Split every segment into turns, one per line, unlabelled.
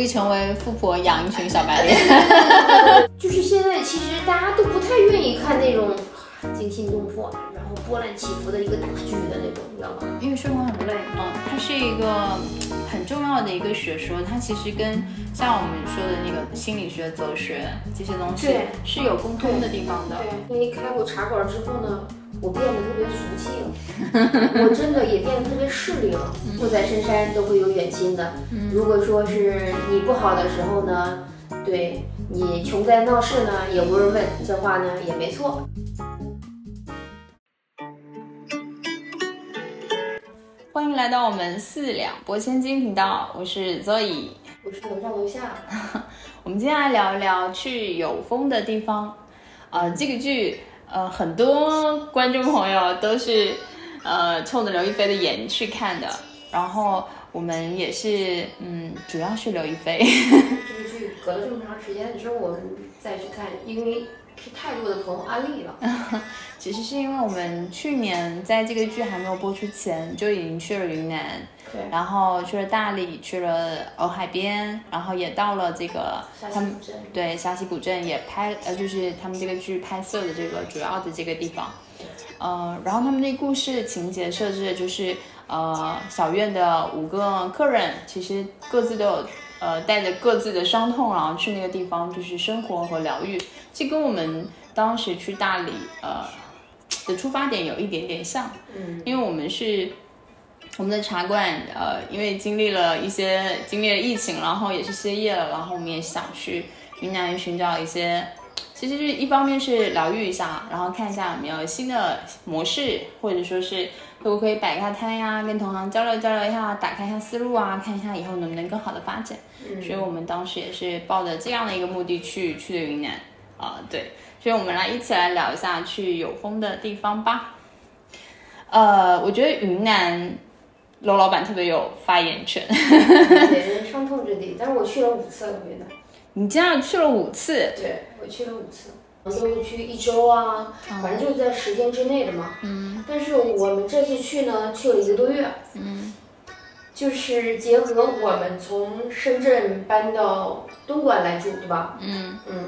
力成为富婆，养一群小白脸。
就是现在，其实大家都不太愿意看那种惊心动魄，然后波澜起伏的一个大剧的那种，你知道吗？
因为生活很累，嗯，它是一个很重要的一个学说，它其实跟像我们说的那个心理学、哲学这些东西
对
是有共通的地方的。
对，因为开过茶馆之后呢，我变得特别俗气了，我真的也变得特别势利了。富在深山都会有远亲的，如果说是你不好的时候呢，对你穷在闹市呢，也无人问，这话呢也没错。
欢迎来到我们四两拨千斤频道，我是 Zoe。
我是楼上楼下，
我们今天来聊一聊去有风的地方。呃，这个剧，呃，很多观众朋友都是呃冲着刘亦菲的颜去看的，然后我们也是，嗯，主要是刘亦菲。
这个剧隔了这么长时间之后，我们再去看，因为太多的朋友安利了。
其实是因为我们去年在这个剧还没有播出前就已经去了云南，
对，
然后去了大理，去了洱海边，然后也到了这个他们，对沙溪古镇也拍，呃，就是他们这个剧拍摄的这个主要的这个地方，呃，然后他们那故事情节设置的就是，呃，小院的五个客人其实各自都有，呃，带着各自的伤痛，然后去那个地方就是生活和疗愈，这跟我们当时去大理，呃。的出发点有一点点像，
嗯，
因为我们是我们的茶馆，呃，因为经历了一些经历了疫情，然后也是歇业了，然后我们也想去云南寻找一些，其实是一方面是疗愈一下，然后看一下有没有新的模式，或者说是可不可以摆个摊呀，跟同行交流交流一下，打开一下思路啊，看一下以后能不能更好的发展。
嗯
所以我们当时也是抱着这样的一个目的去去的云南啊、对，所以我们来一起来聊一下去有风的地方吧。呃，我觉得云南楼老板特别有发言权，
给人伤痛之地。但是我去了五次了，云南。
你这样去了五次，
对，我去了五次，都去一周啊，反正就是在十天之内的嘛。
嗯
但是我们这次去呢，去了一个多月，
嗯
就是结合我们从深圳搬到东莞来住，对吧？
嗯
嗯。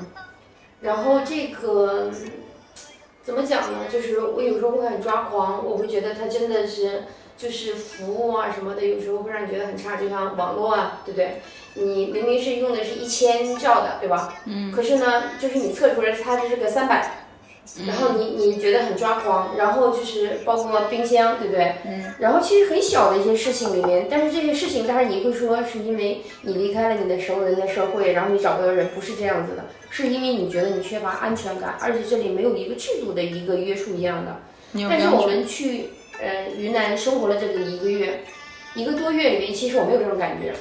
然后这个怎么讲呢？就是我有时候会很抓狂，我会觉得它真的是就是服务啊什么的，有时候会让你觉得很差，就像网络啊，对不对？你明明是用的是一千兆的，对吧？
嗯
可是呢，就是你测出来它这是个三百，然后你你觉得很抓狂，然后就是包括冰箱，对不对？
嗯。
然后其实很小的一些事情里面，但是这些事情，但是你会说是因为你离开了你的熟人的社会，然后你找不到人，不是这样子的，是因为你觉得你缺乏安全感，而且这里没有一个制度的一个约束一样的。但是我？们去呃云南生活了这个一个月，一个多月里面，其实我没有这种感觉。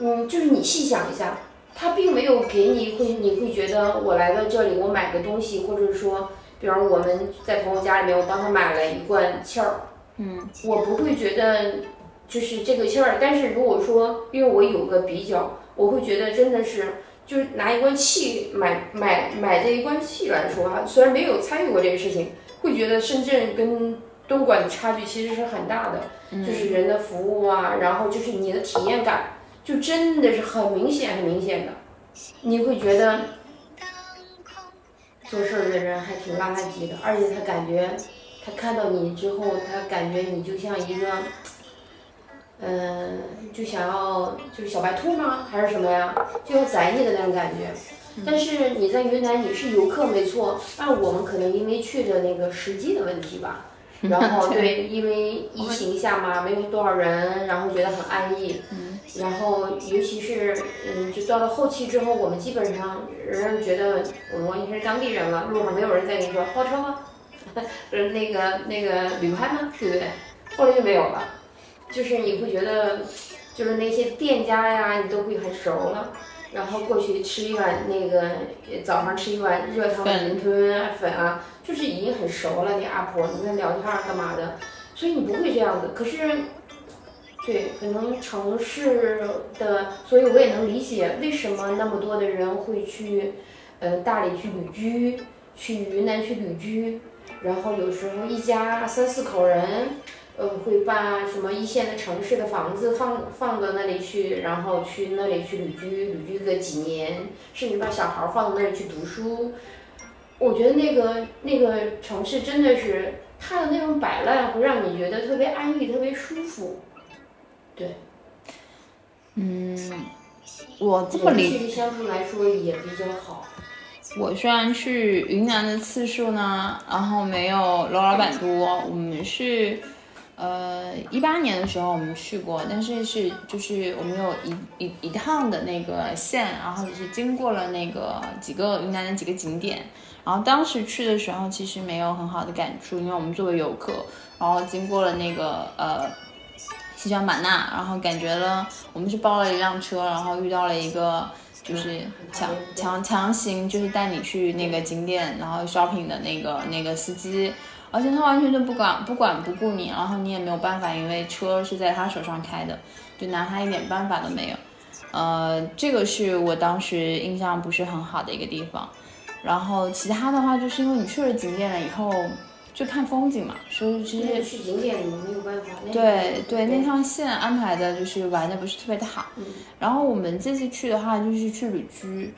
嗯，就是你细想一下，他并没有给你会，你会觉得我来到这里，我买个东西，或者说，比方我们在朋友家里面，我帮他买了一罐气儿，
嗯。
我不会觉得就是这个气儿，但是如果说，因为我有个比较，我会觉得真的是，就是拿一罐气买买买这一罐气来说哈，虽然没有参与过这个事情，会觉得深圳跟东莞的差距其实是很大的，就是人的服务啊，然后就是你的体验感，就真的是很明显很明显的，你会觉得做事儿的人还挺垃圾的，而且他感觉他看到你之后，他感觉你就像一个，嗯、就想要就是小白兔吗？还是什么呀？就要宰你的那种感觉。但是你在云南你是游客没错，但我们可能因为去的那个时机的问题吧，然后对，因为疫情下嘛，没有多少人，然后觉得很安逸，然后尤其是嗯，就到了后期之后，我们基本上人家觉得我们完全是当地人了，路上没有人再跟你说包车吗？呃，那个那个旅拍吗？对不对？后来就没有了，就是你会觉得，就是那些店家呀，你都会很熟了。然后过去吃一碗那个呃早上吃一碗热汤的云吞啊粉啊，就是已经很熟了。那阿婆你跟她聊天儿干嘛的，所以你不会这样子。可是，对，可能城市的，所以我也能理解为什么那么多的人会去，呃，大理去旅居，去云南去旅居，然后有时候一家三四口人，呃，会把什么一线的城市的房子放放到那里去，然后去那里去旅居，旅居个几年，甚至把小孩放到那里去读书。我觉得那个那个城市真的是它的那种摆烂，会让你觉得特别安逸，特别舒服。对，
嗯，我这么理
相处来说也比较好。
我虽然去云南的次数呢，然后没有罗老板多，我们是，呃，一八年的时候我们去过，但是是就是我们有一一一趟的那个线，然后就是经过了那个几个云南的几个景点，然后当时去的时候其实没有很好的感触，因为我们作为游客，然后经过了那个呃西双版纳，然后感觉了我们是包了一辆车，然后遇到了一个。就是强强强行就是带你去那个景点，然后 shopping 的那个那个司机，而且他完全就不管不管不顾你，然后你也没有办法，因为车是在他手上开的，就拿他一点办法都没有。呃，这个是我当时印象不是很好的一个地方。然后其他的话，就是因为你去了景点了以后。就看风景嘛，所以其实
去景点没有办法。
对对，那趟线安排的就是玩的不是特别的好。然后我们这次去的话就是去旅居，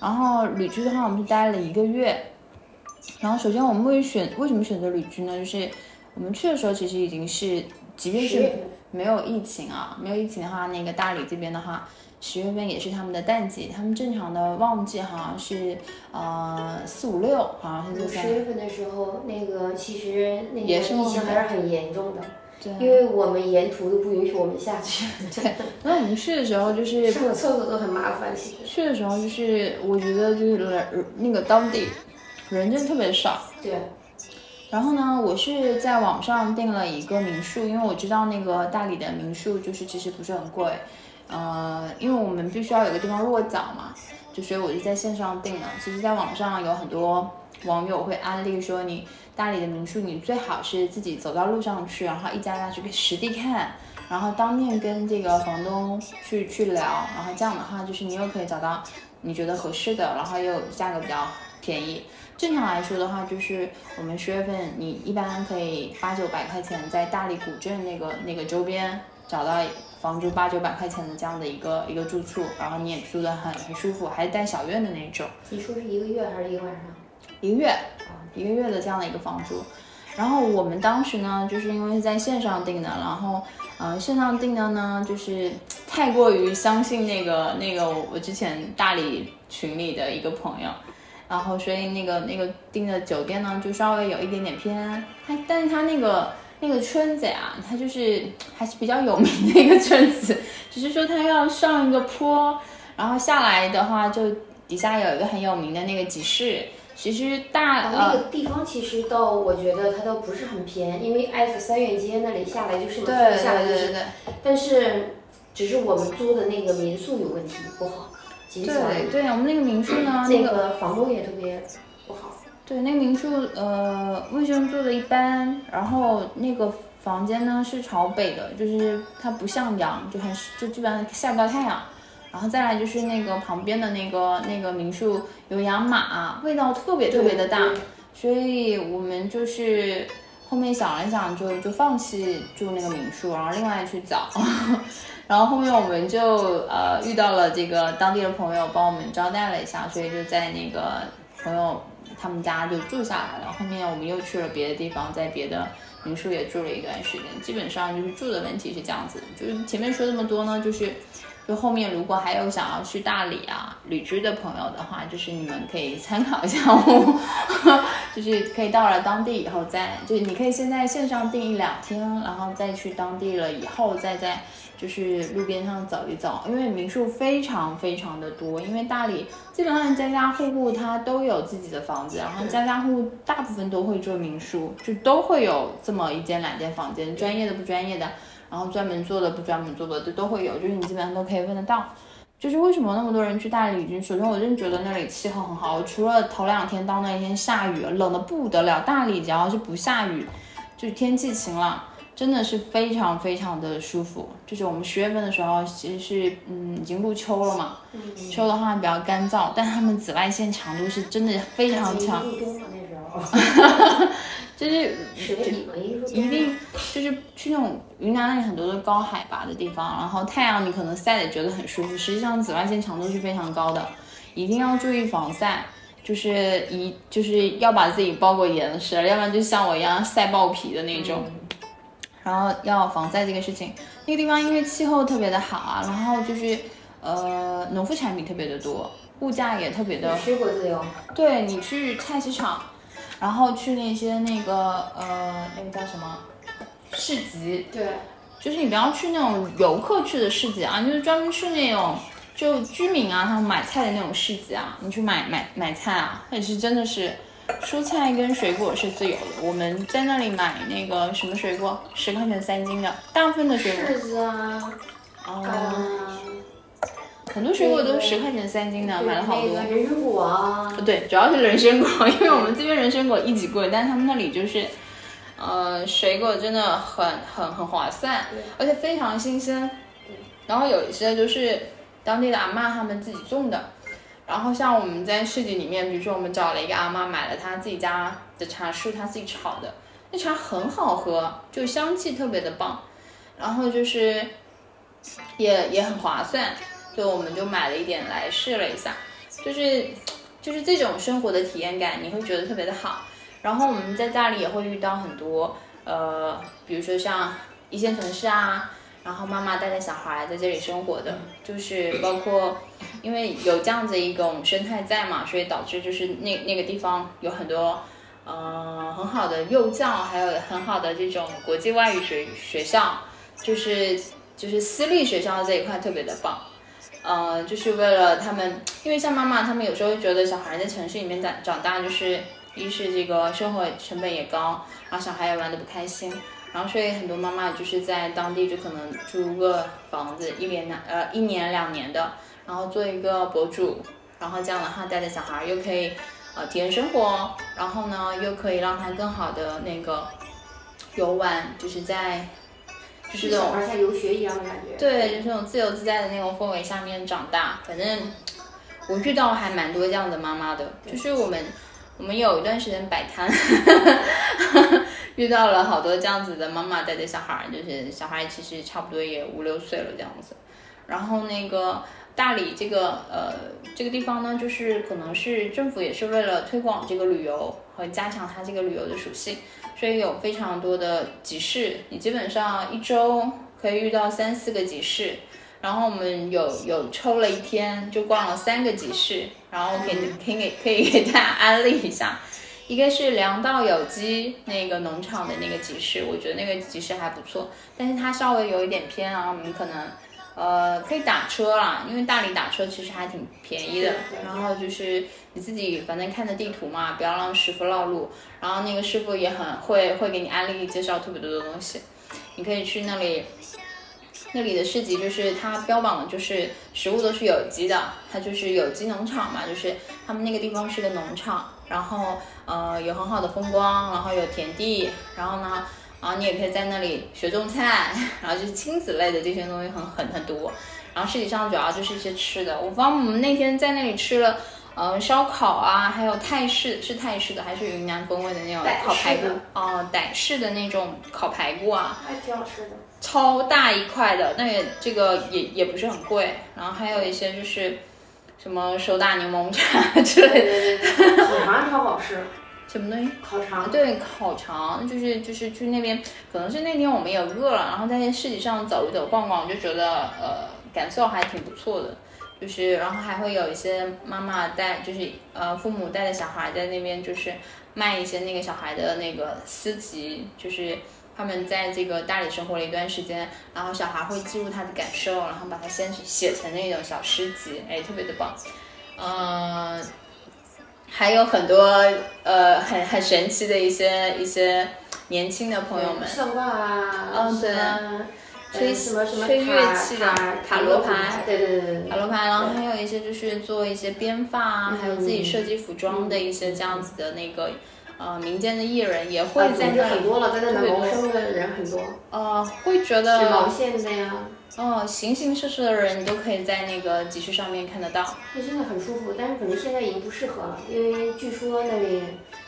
然后旅居的话我们是待了一个月。然后首先我们为选为什么选择旅居呢？就是我们去的时候其实已经是，即便是没有疫情啊，没有疫情的话，那个大理这边的话。十月份也是他们的淡季，他们正常的旺季好像是呃四五六，好像是就
在十月份的时候，那个其实那个
疫
情还是很严重的，
对，
因为我们沿途都不允许我们下去。
对，那我们去的时候就是
上个厕所都很麻烦。
去的时候就是我觉得就是人那个当地人真的特别少。
对。
然后呢，我是在网上订了一个民宿，因为我知道那个大理的民宿就是其实不是很贵。呃，因为我们必须要有个地方落脚嘛，就所以我就在线上订了。其实，在网上有很多网友会安利说，你大理的民宿，你最好是自己走到路上去，然后一家家去实地看，然后当面跟这个房东去去聊，然后这样的话，就是你又可以找到你觉得合适的，然后又价格比较便宜。正常来说的话，就是我们十月份你一般可以八九百块钱在大理古镇那个那个周边找到。房租八九百块钱的这样的一个一个住处，然后你也住得很很舒服，还是带小院的那种。
你说是一个月还是一个晚上？
一个月，一个月的这样的一个房租。然后我们当时呢，就是因为是在线上订的，然后，呃，线上订的呢，就是太过于相信那个那个我之前大理群里的一个朋友，然后所以那个那个订的酒店呢，就稍微有一点点偏，他但是他那个。那个村子呀，它就是还是比较有名的一个村子，只是说它要上一个坡，然后下来的话，就底下有一个很有名的那个集市。其实大
那个地方其实倒我觉得它都不是很偏，因为挨着三元街那里下来就是
对
下来就是，
对
但是只是我们租的那个民宿有问题不好，
对对，我们那个民宿呢，
那个房东也特别。
对，那个民宿，呃，卫生做的一般，然后那个房间呢是朝北的，就是它不向阳，就很就基本上晒不到太阳。然后再来就是那个旁边的那个那个民宿有养马，味道特别特别的大，所以我们就是后面想了想，就就放弃住那个民宿，然后另外去找。然后后面我们就呃遇到了这个当地的朋友帮我们招待了一下，所以就在那个朋友。他们家就住下来了，后面我们又去了别的地方，在别的民宿也住了一段时间。基本上就是住的问题是这样子，就是前面说这么多呢，就是就后面如果还有想要去大理啊旅居的朋友的话，就是你们可以参考一下我，就是可以到了当地以后再，就是你可以先在线上订一两天，然后再去当地了以后再在。就是路边上走一走，因为民宿非常非常的多，因为大理基本上家家户户它都有自己的房子，然后家家户户大部分都会做民宿，就都会有这么一间两间房间，专业的不专业的，然后专门做的不专门做的都都会有，就是你基本上都可以问得到。就是为什么那么多人去大理旅居？首先我真觉得那里气候很好，除了头两天到那一天下雨，冷的不得了。大理只要是不下雨，就是天气晴朗。真的是非常非常的舒服，就是我们十月份的时候，其实是嗯已经入秋了嘛，秋的话比较干燥，但他们紫外线强度是真的非常强。
入冬了那时候。
就是
一
定就是去那种云南那里很多的高海拔的地方，然后太阳你可能晒的觉得很舒服，实际上紫外线强度是非常高的，一定要注意防晒，就是一就是要把自己包裹严实，要不然就像我一样晒爆皮的那种。然后要防晒这个事情，那个地方因为气候特别的好啊，然后就是呃农副产品特别的多，物价也特别的，
水果自由。
对你去菜市场。然后去那些那个呃，那个叫什么市集？
对，
就是你不要去那种游客去的市集啊，就是专门去那种就居民啊，他们买菜的那种市集啊，你去买买买菜啊，那是真的是蔬菜跟水果是自由的。我们在那里买那个什么水果，十块钱三斤的，大部分的水果。
柿子啊，啊。
很多水果都是十块钱三斤的，买了好多。
人参果啊，
对，主要是人参果，因为我们这边人参果一级贵，但是他们那里就是，呃，水果真的很很很划算，而且非常新鲜。然后有一些就是当地的阿妈他们自己种的，然后像我们在市集里面，比如说我们找了一个阿妈买了她自己家的茶树，她自己炒的，那茶很好喝，就香气特别的棒，然后就是也也很划算。就我们就买了一点来试了一下，就是就是这种生活的体验感，你会觉得特别的好。然后我们在大理也会遇到很多，呃，比如说像一线城市啊，然后妈妈带着小孩在这里生活的，就是包括因为有这样子一种生态在嘛，所以导致就是那那个地方有很多，呃，很好的幼教，还有很好的这种国际外语学学校，就是就是私立学校这一块特别的棒。呃，就是为了他们，因为像妈妈他们有时候觉得小孩在城市里面长长大，就是一是这个生活成本也高，然后小孩也玩的不开心，然后所以很多妈妈就是在当地就可能租个房子，一年两呃一年两年的，然后做一个博主，然后这样的话带着小孩又可以呃体验生活，然后呢又可以让他更好的那个游玩，就是在。就是这种
像游学一样的感觉，
对，就是那种自由自在的那种氛围下面长大。反正我遇到还蛮多这样的妈妈的，就是我们我们有一段时间摆摊，遇到了好多这样子的妈妈带着小孩，就是小孩其实差不多也五六岁了这样子。然后那个大理这个呃这个地方呢，就是可能是政府也是为了推广这个旅游和加强它这个旅游的属性。所以有非常多的集市，你基本上一周可以遇到三四个集市。然后我们有有抽了一天，就逛了三个集市，然后可以可以给可以给大家安利一下。一个是粮道有机那个农场的那个集市，我觉得那个集市还不错，但是它稍微有一点偏啊，我们可能。呃，可以打车啦，因为大理打车其实还挺便宜的。然后就是你自己反正看着地图嘛，不要让师傅绕路。然后那个师傅也很会，会给你安利介绍特别多的东西。你可以去那里，那里的市集就是它标榜的就是食物都是有机的，它就是有机农场嘛，就是他们那个地方是个农场，然后呃有很好的风光，然后有田地，然后呢。然后你也可以在那里学种菜，然后就是亲子类的这些东西很很很多。然后实际上主要就是一些吃的。我方我们那天在那里吃了，呃，烧烤啊，还有泰式是泰式的还是云南风味的那种烤排骨哦，傣式的那种烤排骨
啊，还挺好吃的，
超大一块的，那也这个也也不是很贵。然后还有一些就是什么手打柠檬茶之类
的，烤肠超好吃。
什么东西？
烤肠。
对，烤肠就是就是去那边，可能是那天我们也饿了，然后在市集上走一走逛逛，就觉得呃感受还挺不错的。就是然后还会有一些妈妈带，就是呃父母带着小孩在那边，就是卖一些那个小孩的那个诗集，就是他们在这个大理生活了一段时间，然后小孩会记录他的感受，然后把它先写成那种小诗集，哎，特别的棒，嗯。还有很多呃很很神奇的一些一些年轻的朋友们，
算卦啊，
嗯对，吹
什么什么
吹乐器的塔罗牌，
对对对对，
塔罗牌，然后还有一些就是做一些编发啊，还有自己设计服装的一些这样子的那个呃民间的艺人也会在那里，
很多了，在那谋生的人很多，
呃会觉得
织毛线的呀。
哦，形形色色的人，你都可以在那个集市上面看得到。
那真的很舒服，但是可能现在已经不适合了，因为据说那里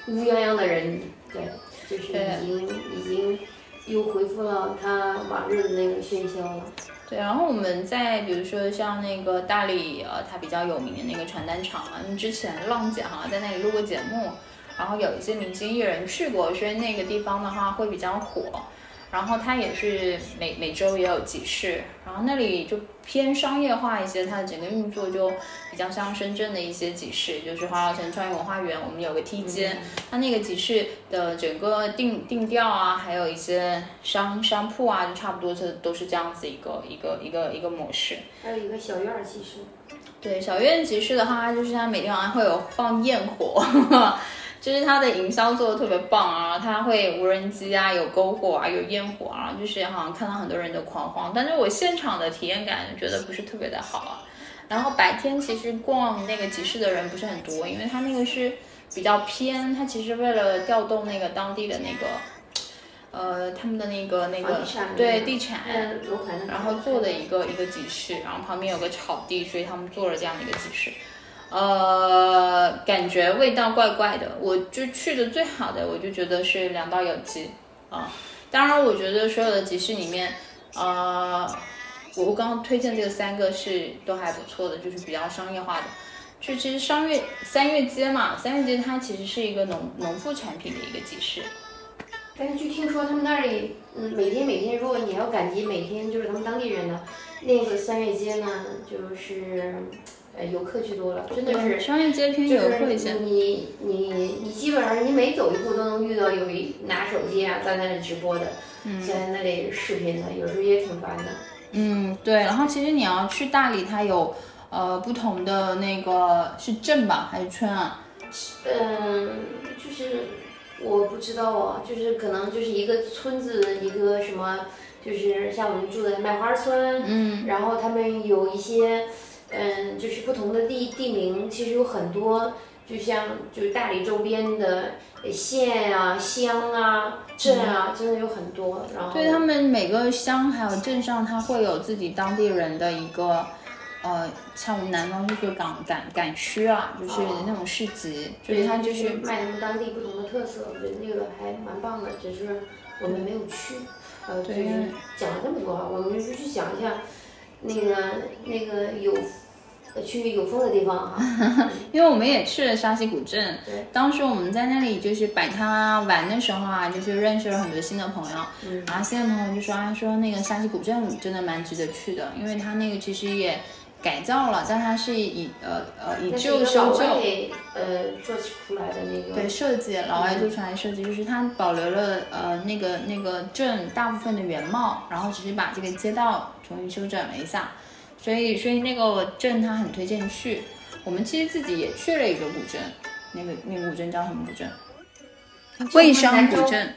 乌泱泱的人。对，就是已经已经又恢复了他往日的那个喧嚣了。
对，然后我们在比如说像那个大理，呃，它比较有名的那个传单厂啊，因为之前浪姐好像在那里录过节目，然后有一些明星艺人去过，所以那个地方的话会比较火。然后它也是每每周也有集市，然后那里就偏商业化一些，它的整个运作就比较像深圳的一些集市，就是华侨城创意文化园，我们有个梯间，它那个集市的整个定定调啊，还有一些商商铺啊，就差不多是都是这样子一个一个一个一个模式。
还有一个小院儿集市，
对，小院集市的话，就是它每天晚上会有放焰火。就是它的营销做的特别棒啊，它会无人机啊，有篝火啊，有烟火啊，就是好像看到很多人的狂欢，但是我现场的体验感觉得不是特别的好啊。然后白天其实逛那个集市的人不是很多，因为它那个是比较偏，它其实为了调动那个当地的那个，呃，他们的那个那个对地产，然后做的一个一个集市，然后旁边有个草地，所以他们做了这样的一个集市。呃，感觉味道怪怪的，我就去的最好的，我就觉得是两道有机啊。当然，我觉得所有的集市里面，呃，我刚刚推荐这三个是都还不错的，就是比较商业化的。就其实商业三月街嘛，三月街它其实是一个农农副产品的一个集市。
但是据听说他们那里，嗯，每天每天，如果你要赶集，每天就是他们当地人呢，那个三月街呢，就是。呃，游客去多了，真的是
商业街偏游客一些。
你你你基本上你每走一步都能遇到有一拿手机啊在那里直播的，在那里视频的，有时候也挺烦的。
嗯，对。然后其实你要去大理，它有呃不同的那个是镇吧还是村啊？
嗯，就是我不知道啊，就是可能就是一个村子，一个什么，就是像我们住的麦花村，
嗯，
然后他们有一些。嗯，就是不同的地地名，其实有很多，就像就是大理周边的县啊、乡啊、镇啊，真的有很多。然后
对他们每个乡还有镇上，它会有自己当地人的一个，呃，像我们南方就是赶赶赶区啊，就是那种市集，所以它就是
卖他们当地不同的特色，我觉得那个还蛮棒的，只是我们没有去。呃，就是讲了这么多，我们就去讲一下。那个那个有去有风的地方哈，
因为我们也去了沙溪古镇。
对，
当时我们在那里就是摆摊啊玩的时候啊，就是认识了很多新的朋友。嗯，然后新的朋友就说啊，说那个沙溪古镇真的蛮值得去的，因为它那个其实也改造了，但它是以呃呃以旧修旧
呃做起出来的那个
对设计，老外做出来的设计，就是它保留了呃那个那个镇大部分的原貌，然后只是把这个街道。重新修整了一下，所以所以那个镇他很推荐去。我们其实自己也去了一个古镇，那个那个古镇叫什么古镇？蔚山古镇。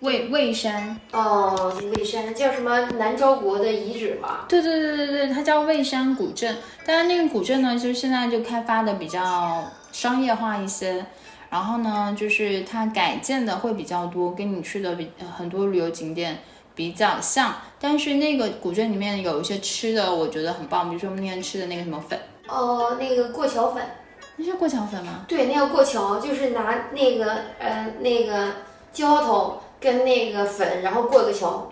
蔚蔚山。
哦，蔚山叫什么？南诏国的遗址吧？
对对对对对，它叫蔚山古镇。但是那个古镇呢，就是现在就开发的比较商业化一些，然后呢，就是它改建的会比较多，跟你去的比很多旅游景点。比较像，但是那个古镇里面有一些吃的，我觉得很棒。比如说我们那天吃的那个什么粉，
哦，那个过桥粉，
那是过桥粉吗？
对，那个过桥就是拿那个呃那个浇头跟那个粉，然后过个桥。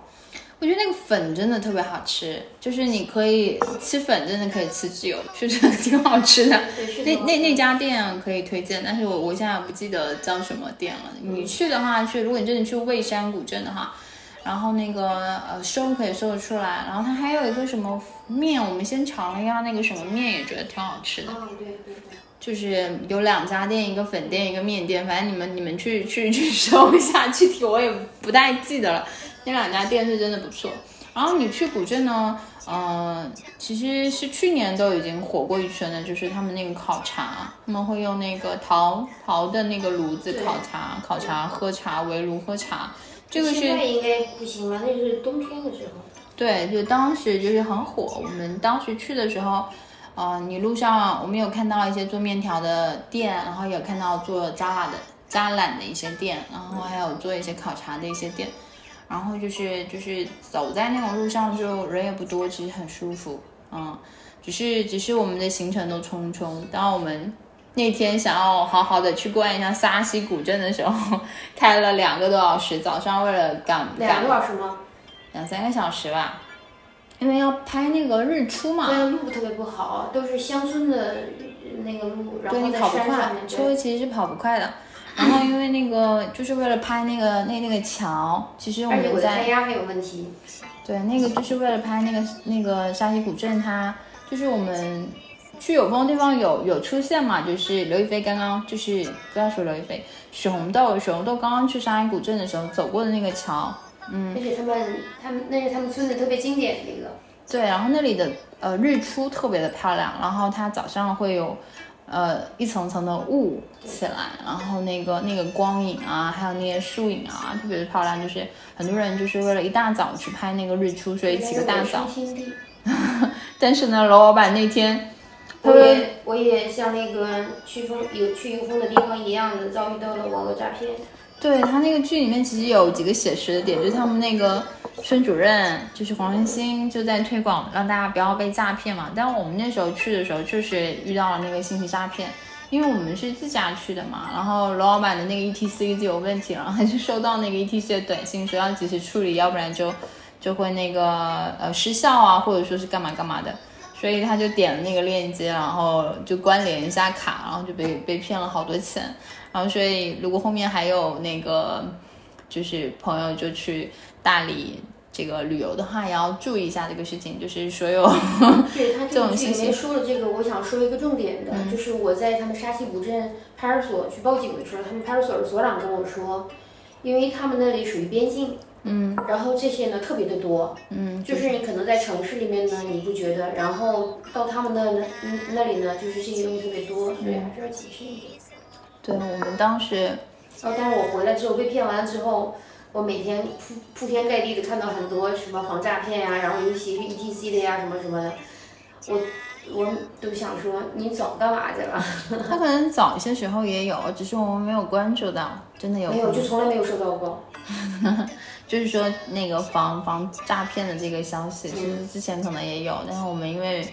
我觉得那个粉真的特别好吃，就是你可以吃粉，真的可以吃自由，确实挺好吃的。那那那家店可以推荐，但是我我现在不记得叫什么店了。你去的话，去如果你真的去蔚山古镇的话。然后那个呃收可以收得出来，然后它还有一个什么面，我们先尝了一下那个什么面，也觉得挺好吃的。
哦，对对对，
就是有两家店，一个粉店，一个面店，反正你们你们去去去搜一下，具体我也不太记得了。那两家店是真的不错。然后你去古镇呢，嗯，其实是去年都已经火过一圈的，就是他们那个烤茶，他们会用那个陶陶的那个炉子烤茶，烤茶喝茶，围炉喝茶。这个是
现在应该不行吧，那是冬天的时候。
对，就当时就是很火。我们当时去的时候，呃，你路上我们有看到一些做面条的店，然后有看到做扎拉的扎染的一些店，然后还有做一些烤茶的一些店。然后就是就是走在那种路上，就人也不多，其实很舒服。嗯，只是只是我们的行程都匆匆。当我们那天想要好好的去逛一下沙溪古镇的时候，开了两个多小时，早上为了赶赶
两个多小时吗？
两三个小时吧，因为要拍那个日出嘛。
对，路特别不好，都是乡村的那个路，然后在
你跑不快车，其实是跑不快的。然后因为那个就是为了拍那个那那个桥，其实我
而且我的
们在
胎压还有问题。
对，那个就是为了拍那个那个沙溪古镇，它就是我们去有风的地方有有出现嘛，就是刘亦菲刚刚就是不要说刘亦菲，许红豆许红豆刚刚去沙溪古镇的时候走过的那个桥，嗯，
那是他们他们那是他们村子特别经典的一个，
对，然后那里的呃日出特别的漂亮，然后它早上会有呃一层层的雾起来，然后那个那个光影啊，还有那些树影啊，特别的漂亮，就是很多人就是为了一大早去拍那个日出，所以起个大早。但是呢，罗老板那天，他
我
说
也我也像那个去风有去游风的地方一样的遭遇到了网络诈骗。
对他那个剧里面其实有几个写实的点，就是他们那个村主任就是黄文新就在推广让大家不要被诈骗嘛。但我们那时候去的时候，确实遇到了那个信息诈骗，因为我们是自驾去的嘛。然后罗老板的那个 ETC 就有问题，然 后他就收到那个 ETC 的短信说要及时处理，要不然就就会那个呃失效啊，或者说是干嘛干嘛的。所以他就点了那个链接，然后就关联一下卡，然后就被被骗了好多钱。然后所以如果后面还有那个就是朋友就去大理这个旅游的话，也要注意一下这个事情，就是所有
对他
这种信息
这个剧里面 说了这个，我想说一个重点的，
嗯
就是我在他们沙溪古镇派出所去报警的时候，他们派出所的所长跟我说，因为他们那里属于边境，
嗯
然后这些呢特别的多，
嗯
就是你可能在城市里面呢你不觉得，然后到他们那那那里呢，就是这些东西特别多，所以还是要谨慎一点。
对我们当时
哦，但是我回来之后被骗完了之后，我每天铺铺天盖地的看到很多什么防诈骗呀、然后尤其是 ETC 的呀，什么什么的，我我都想说你早干嘛去了？
他可能早一些时候也有，只是我们没有关注到，真的有
没有，就从来没有收到过。
就是说那个防防诈骗的这个消息，其实之前可能也有，但是我们因为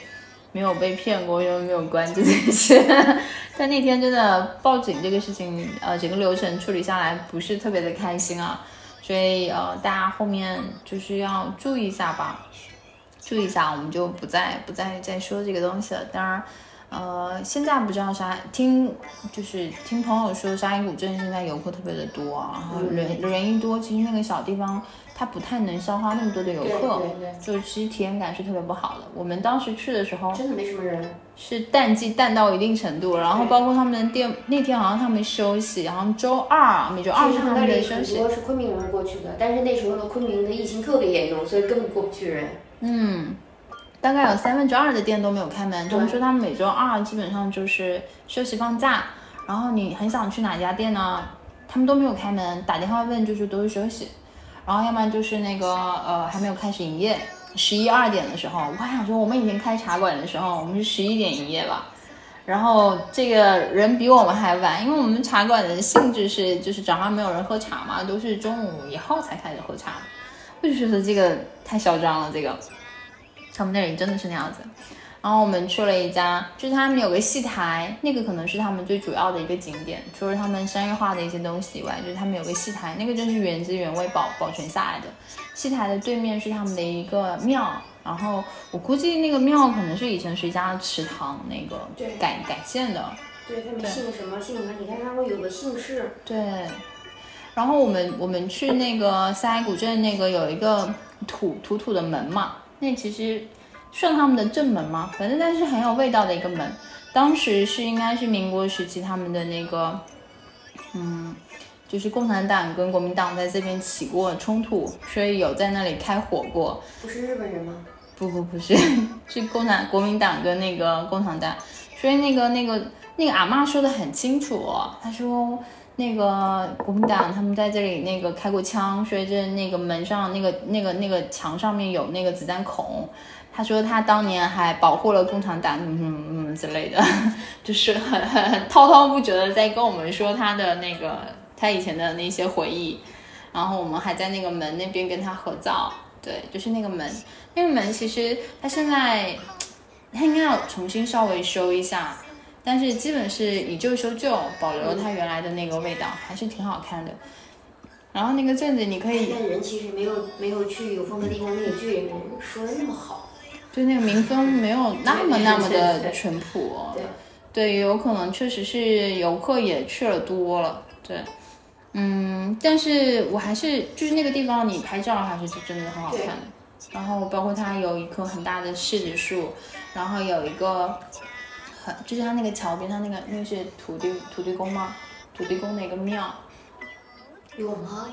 没有被骗过，因为没有关注这些。但那天真的报警这个事情，呃，整个流程处理下来不是特别的开心啊，所以呃，大家后面就是要注意一下吧，注意一下，我们就不再不再再说这个东西了。当然。呃，现在不知道沙听就是听朋友说沙溪古镇现在游客特别的多啊，然后人、人一多，其实那个小地方它不太能消化那么多的游客，
对对，
就其实体验感是特别不好的。我们当时去的时候
真的没什么人。
是淡季淡到一定程度，然后包括他们的店那天好像他们休息，然后周二每周二他们
那里很
的休息。
多是昆明人过去的，但是那时候的，昆明的疫情特别严重，所以根本过不去人。
嗯，大概有三分之二的店都没有开门。他们说他们每周二基本上就是休息放假，然后你很想去哪家店呢，他们都没有开门，打电话问就是都是休息，然后要么就是那个呃还没有开始营业，十一二点的时候，我还想说我们以前开茶馆的时候，我们是十一点营业吧。然后这个人比我们还晚，因为我们茶馆的性质是，就是早上没有人喝茶嘛，都是中午以后才开始喝茶。我就觉得这个太嚣张了，这个。他们那里真的是那样子。然后我们去了一家，就是他们有个戏台，那个可能是他们最主要的一个景点。除了他们商业化的一些东西以外，就是他们有个戏台，那个真是原汁原味保保存下来的。戏台的对面是他们的一个庙，然后我估计那个庙可能是以前谁家的池塘那个
对
改改建的。
对他们姓什么姓什么？你看他们有个姓氏，
对，然后我们我们去那个三古镇那个有一个土土土的门嘛，那其实算他们的正门吗？反正但是很有味道的一个门。当时是应该是民国时期他们的那个，嗯，就是共产党跟国民党在这边起过冲突，所以有在那里开火过。
不是日本人吗？
不不不是，是共产国民党跟那个共产党，所以那个那个那个阿妈说的很清楚、哦，她说那个国民党他们在这里那个开过枪，所以这那个门上那个那个那个墙上面有那个子弹孔。他说他当年还保护了共产党，嗯嗯嗯之类的，就是很很很滔滔不绝的在跟我们说他的那个他以前的那些回忆，然后我们还在那个门那边跟他合照，对，就是那个门，那个门其实他现在他应该要重新稍微修一下，但是基本是以旧修旧，保留了它原来的那个味道，还是挺好看的。然后那个镇子你可以，
但人其实没有没有去有风的地方那个剧里面说的那么好。
就那个民风没有那么那么的淳朴。
对。
对，有可能确实是游客也去了多了。对。嗯，但是我还是就是那个地方，你拍照还是真的很好看。然后包括它有一棵很大的柿子树，然后有一个很就是它那个桥边，它那个那个是土地土地公吗？土地公的一个庙。
有吗？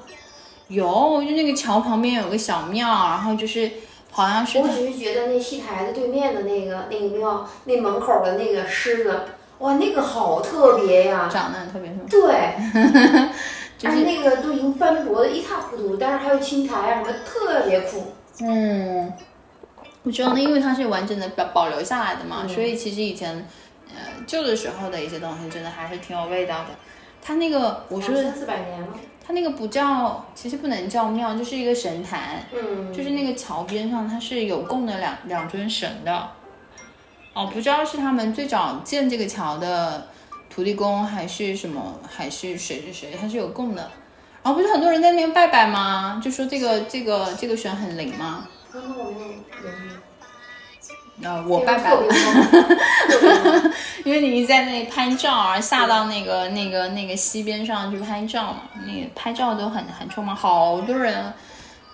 有，就那个桥旁边有个小庙，然后就是好像是。
我只是觉得那戏台子对面的那个那个庙，那门口的那个狮子，哇，那个好特别呀！
长得很特别是吗？
对。就是那个都已经斑驳的一塌糊涂，但是还有青苔啊什么，特别酷。
嗯，我知道，那因为它是完整的保保留下来的嘛，所以其实以前呃旧的时候的一些东西，真的还是挺有味道的。它那个我说
三四百年了，
它那个不叫，其实不能叫庙，就是一个神坛。
嗯，
就是那个桥边上，它是有供的两两尊神的。哦，不知道是他们最早建这个桥的。土地公还是什么还是谁谁谁，他是有供的，然后不是很多人在那边拜拜吗？就说这个这个这个神很灵吗？
那我没
有呃，我拜拜，因为你一在那里拍照啊，下到那个那个那个溪边上去拍照嘛，那拍照都很很匆忙，好多人，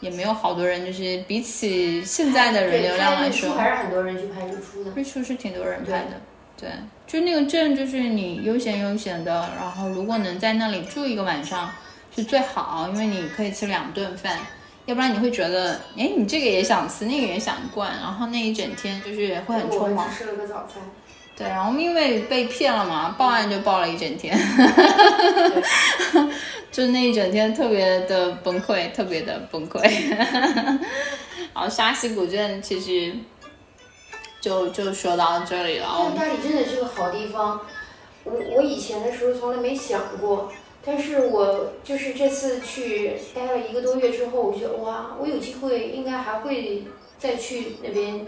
也没有好多人，就是比起现在的人流量来说，
还是很多人去拍日出的，
日出是挺多人拍的。对，就那个镇，就是你悠闲悠闲的，然后如果能在那里住一个晚上，是最好，因为你可以吃两顿饭，要不然你会觉得，哎，你这个也想吃，那个也想灌，然后那一整天就是会很匆忙。
吃了个早餐。
对，然后因为被骗了嘛，报案就报了一整天，就那一整天特别的崩溃，特别的崩溃。然后沙溪古镇其实。就就说到这里了。
大理真的是个好地方，我我以前的时候从来没想过，但是我就是这次去待了一个多月之后，我觉得哇，我有机会应该还会再去那边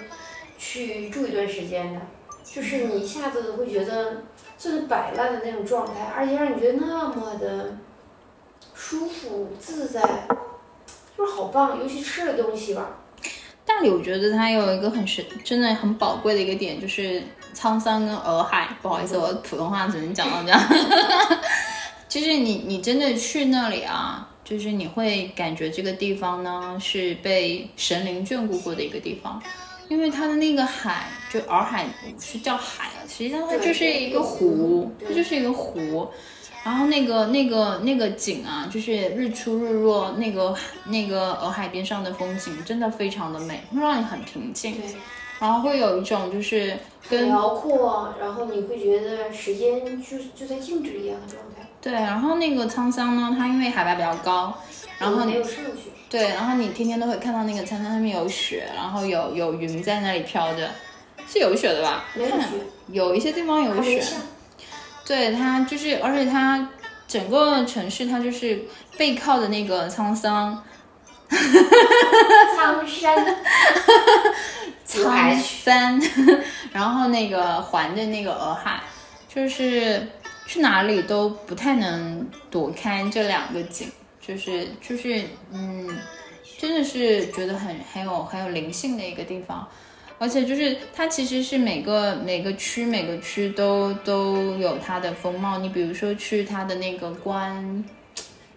去住一段时间的。就是你一下子会觉得就是摆烂的那种状态，而且让你觉得那么的舒服自在，就是好棒，尤其吃的东西吧。
大理，我觉得它有一个很神，真的很宝贵的一个点，就是沧桑跟洱海。不好意思，我普通话只能讲到这样。就是你，你真的去那里啊，就是你会感觉这个地方呢是被神灵眷顾过的一个地方，因为它的那个海，就洱海是叫海啊，实际上它就是一个湖，它就是一个湖。然后那个那个那个景啊，就是日出日落，那个那个洱海边上的风景真的非常的美，会让你很平静。
对，
然后会有一种就是跟
辽阔，然后你会觉得时间就就在静止一样的状态。
对，然后那个沧桑呢，它因为海拔比较高，然后
没有上去。
对，然后你天天都会看到那个沧桑上面有雪，然后有有云在那里飘着，是有雪的吧？
没有雪，
有一些地方有雪。对它就是，而且它整个城市它就是背靠的那个沧桑，
苍山，
苍山，然后那个环着那个洱海，就是去哪里都不太能躲开这两个景，就是就是嗯，真的是觉得很很有很有灵性的一个地方。而且就是它其实是每个每个区每个区都都有它的风貌。你比如说去它的那个关，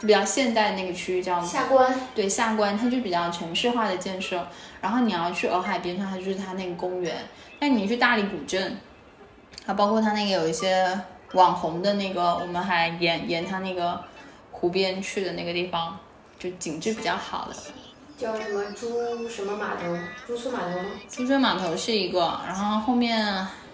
比较现代那个区域叫
下关，
对下关，它就比较城市化的建设。然后你要去洱海边上，它就是它那个公园。但你去大理古镇，它包括它那个有一些网红的那个，我们还沿沿他那个湖边去的那个地方，就景致比较好的。
叫什么朱什么码头？朱村码头吗？
朱村码头是一个，然后后面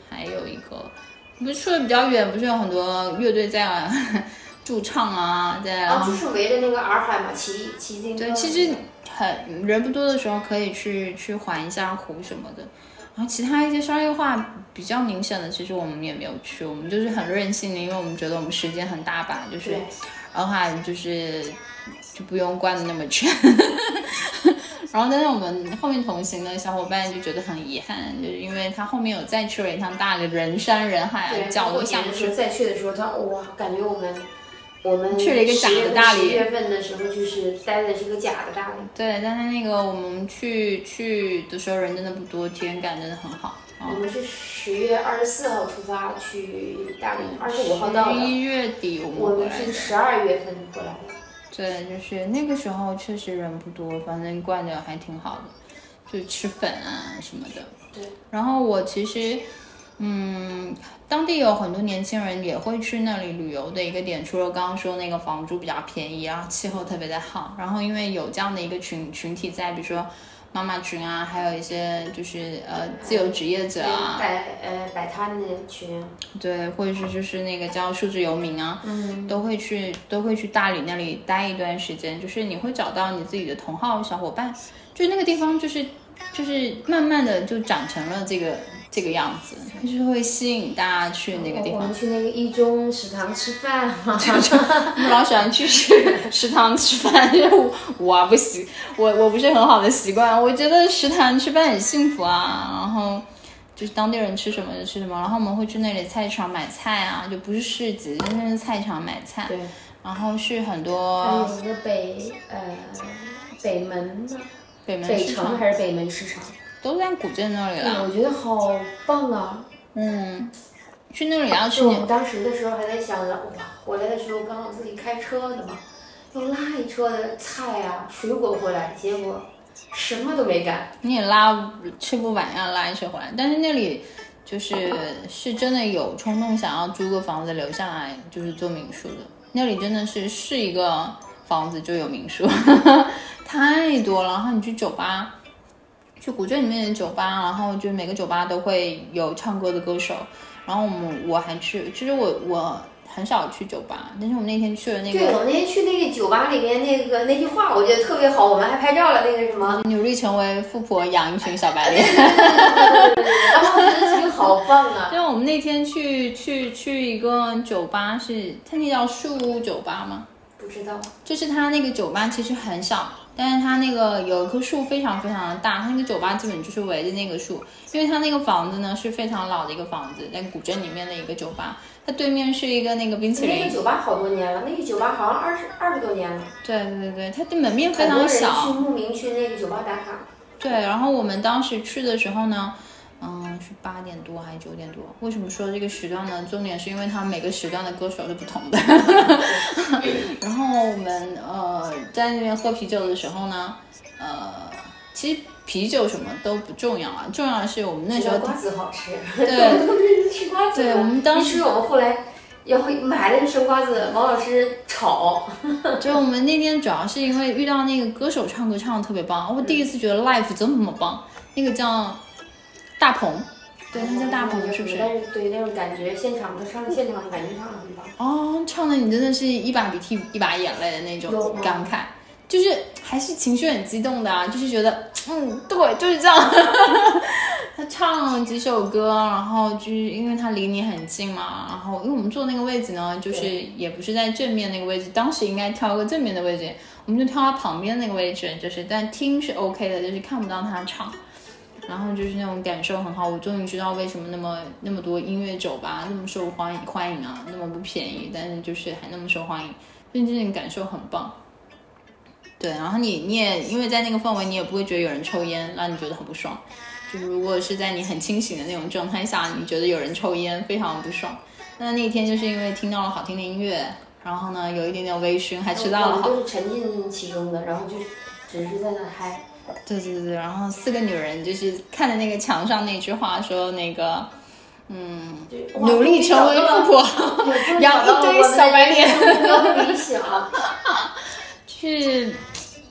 还有一个，不是去的比较远，不是有很多乐队在 驻唱啊，在
啊，就是围着那个洱海嘛，骑骑自行车。
对，其实很人不多的时候可以去去环一下湖什么的，然后其他一些商业化比较明显的，其实我们也没有去，我们就是很任性的，因为我们觉得我们时间很大把，就是洱海就是。就不用灌的那么全，然后但是我们后面同行的小伙伴就觉得很遗憾，就是因为他后面有再去了一趟大理，人山人海啊，脚都下不去。
再去的时候，他哇，感觉我们。我们
去了一个假的大理。
十月份的时候，就是待的是个假的大理。
对，但是那个我们去去的时候人真的不多，体验感真的很好。
我们是十月二十四号出发去大理，二十五号到
一月底
我们是十二月份回来的。
对，就是那个时候确实人不多，反正逛的还挺好的，就吃粉啊什么的。
对。
然后我其实。嗯，当地有很多年轻人也会去那里旅游的一个点，除了刚刚说那个房租比较便宜，然后气候特别的好，然后因为有这样的一个群群体在，比如说妈妈群啊，还有一些就是呃自由职业者啊，
摆呃摆摊的群，
对，或者是就是那个叫数字游民啊，
嗯，
都会去都会去大理那里待一段时间，就是你会找到你自己的同好小伙伴，就那个地方就是就是慢慢的就长成了这个。这个样子就是会吸引大家去那个地方。我
们去那个一中食堂吃饭嘛，
我们老喜欢去食食堂吃饭，我我不习，我我不是很好的习惯。我觉得食堂吃饭很幸福啊，然后就是当地人吃什么就吃什么，然后我们会去那里菜场买菜啊，就不是市集，真正是菜场买菜。
对，
然后去很多。
还有一个北呃北门
北门
市场还是北门市场？
都在古镇那里了，
我觉得好棒啊！
嗯，去那里要去。
我们当时的时候还在想着，哇，回来的时候刚好自己开车的嘛，要拉一车的菜啊、水果回来，结果什么都没干。
你也拉吃不完呀，拉一车回来。但是那里就是是真的有冲动想要租个房子留下来，就是做民宿的。那里真的是是一个房子就有民宿，太多了。然后你去酒吧。去古镇里面的酒吧，然后就每个酒吧都会有唱歌的歌手，然后我们我还去，其实我我很少去酒吧，但是我那天去了那个，
对，我那天去那个酒吧里面那个那句话，我觉得特别好，我们还拍照了，那个什么，
努力成为富婆，养一群小白脸，
然后觉得好棒啊！
对我们那天去去去一个酒吧，是它那叫树屋酒吧吗？
不知道，
就是它那个酒吧其实很小。但是它那个有一棵树非常非常的大，它那个酒吧基本就是围着那个树，因为它那个房子呢是非常老的一个房子，在古镇里面的一个酒吧，它对面是一个那个冰淇淋。
那个酒吧好多年了，那个酒吧好像二十二十多年了。
对对对对，它的门面非常小。
很多人去慕名去那个酒吧打卡。
对，然后我们当时去的时候呢。嗯，是八点多还是九点多？为什么说这个时段呢？重点是因为他每个时段的歌手是不同的。然后我们呃在那边喝啤酒的时候呢，呃，其实啤酒什么都不重要啊，重要的是我们那时候
瓜子好吃。
对，
吃瓜子。
对，我们当时
我们后来要买了个生瓜子，王老师炒。
就我们那天主要是因为遇到那个歌手唱歌唱的特别棒，我第一次觉得 life 这么棒，那个叫。大鹏，对他叫大鹏，是不是？
但是对那种感觉，现场他唱的现场感觉唱的很棒。哦，
唱的你真的是一把鼻涕一把眼泪的那种感慨，就是还是情绪很激动的啊，就是觉得，嗯，对，就是这样。他唱了几首歌，然后就是因为他离你很近嘛，然后因为我们坐那个位置呢，就是也不是在正面那个位置，当时应该挑个正面的位置，我们就挑他旁边那个位置，就是但听是 OK 的，就是看不到他唱。然后就是那种感受很好，我终于知道为什么那么那么多音乐酒吧那么受欢迎欢迎啊，那么不便宜，但是就是还那么受欢迎，所以这种感受很棒。对，然后你你也因为在那个氛围，你也不会觉得有人抽烟让你觉得很不爽。就是如果是在你很清醒的那种状态下，你觉得有人抽烟非常不爽。那那天就是因为听到了好听的音乐，然后呢有一点点微醺，还吃到了好。
都是沉浸其中的，然后就只是在那嗨。
对对对对，然后四个女人就是看着那个墙上那句话说那个，嗯，努力成为富婆，养一堆小白脸，
理想，
是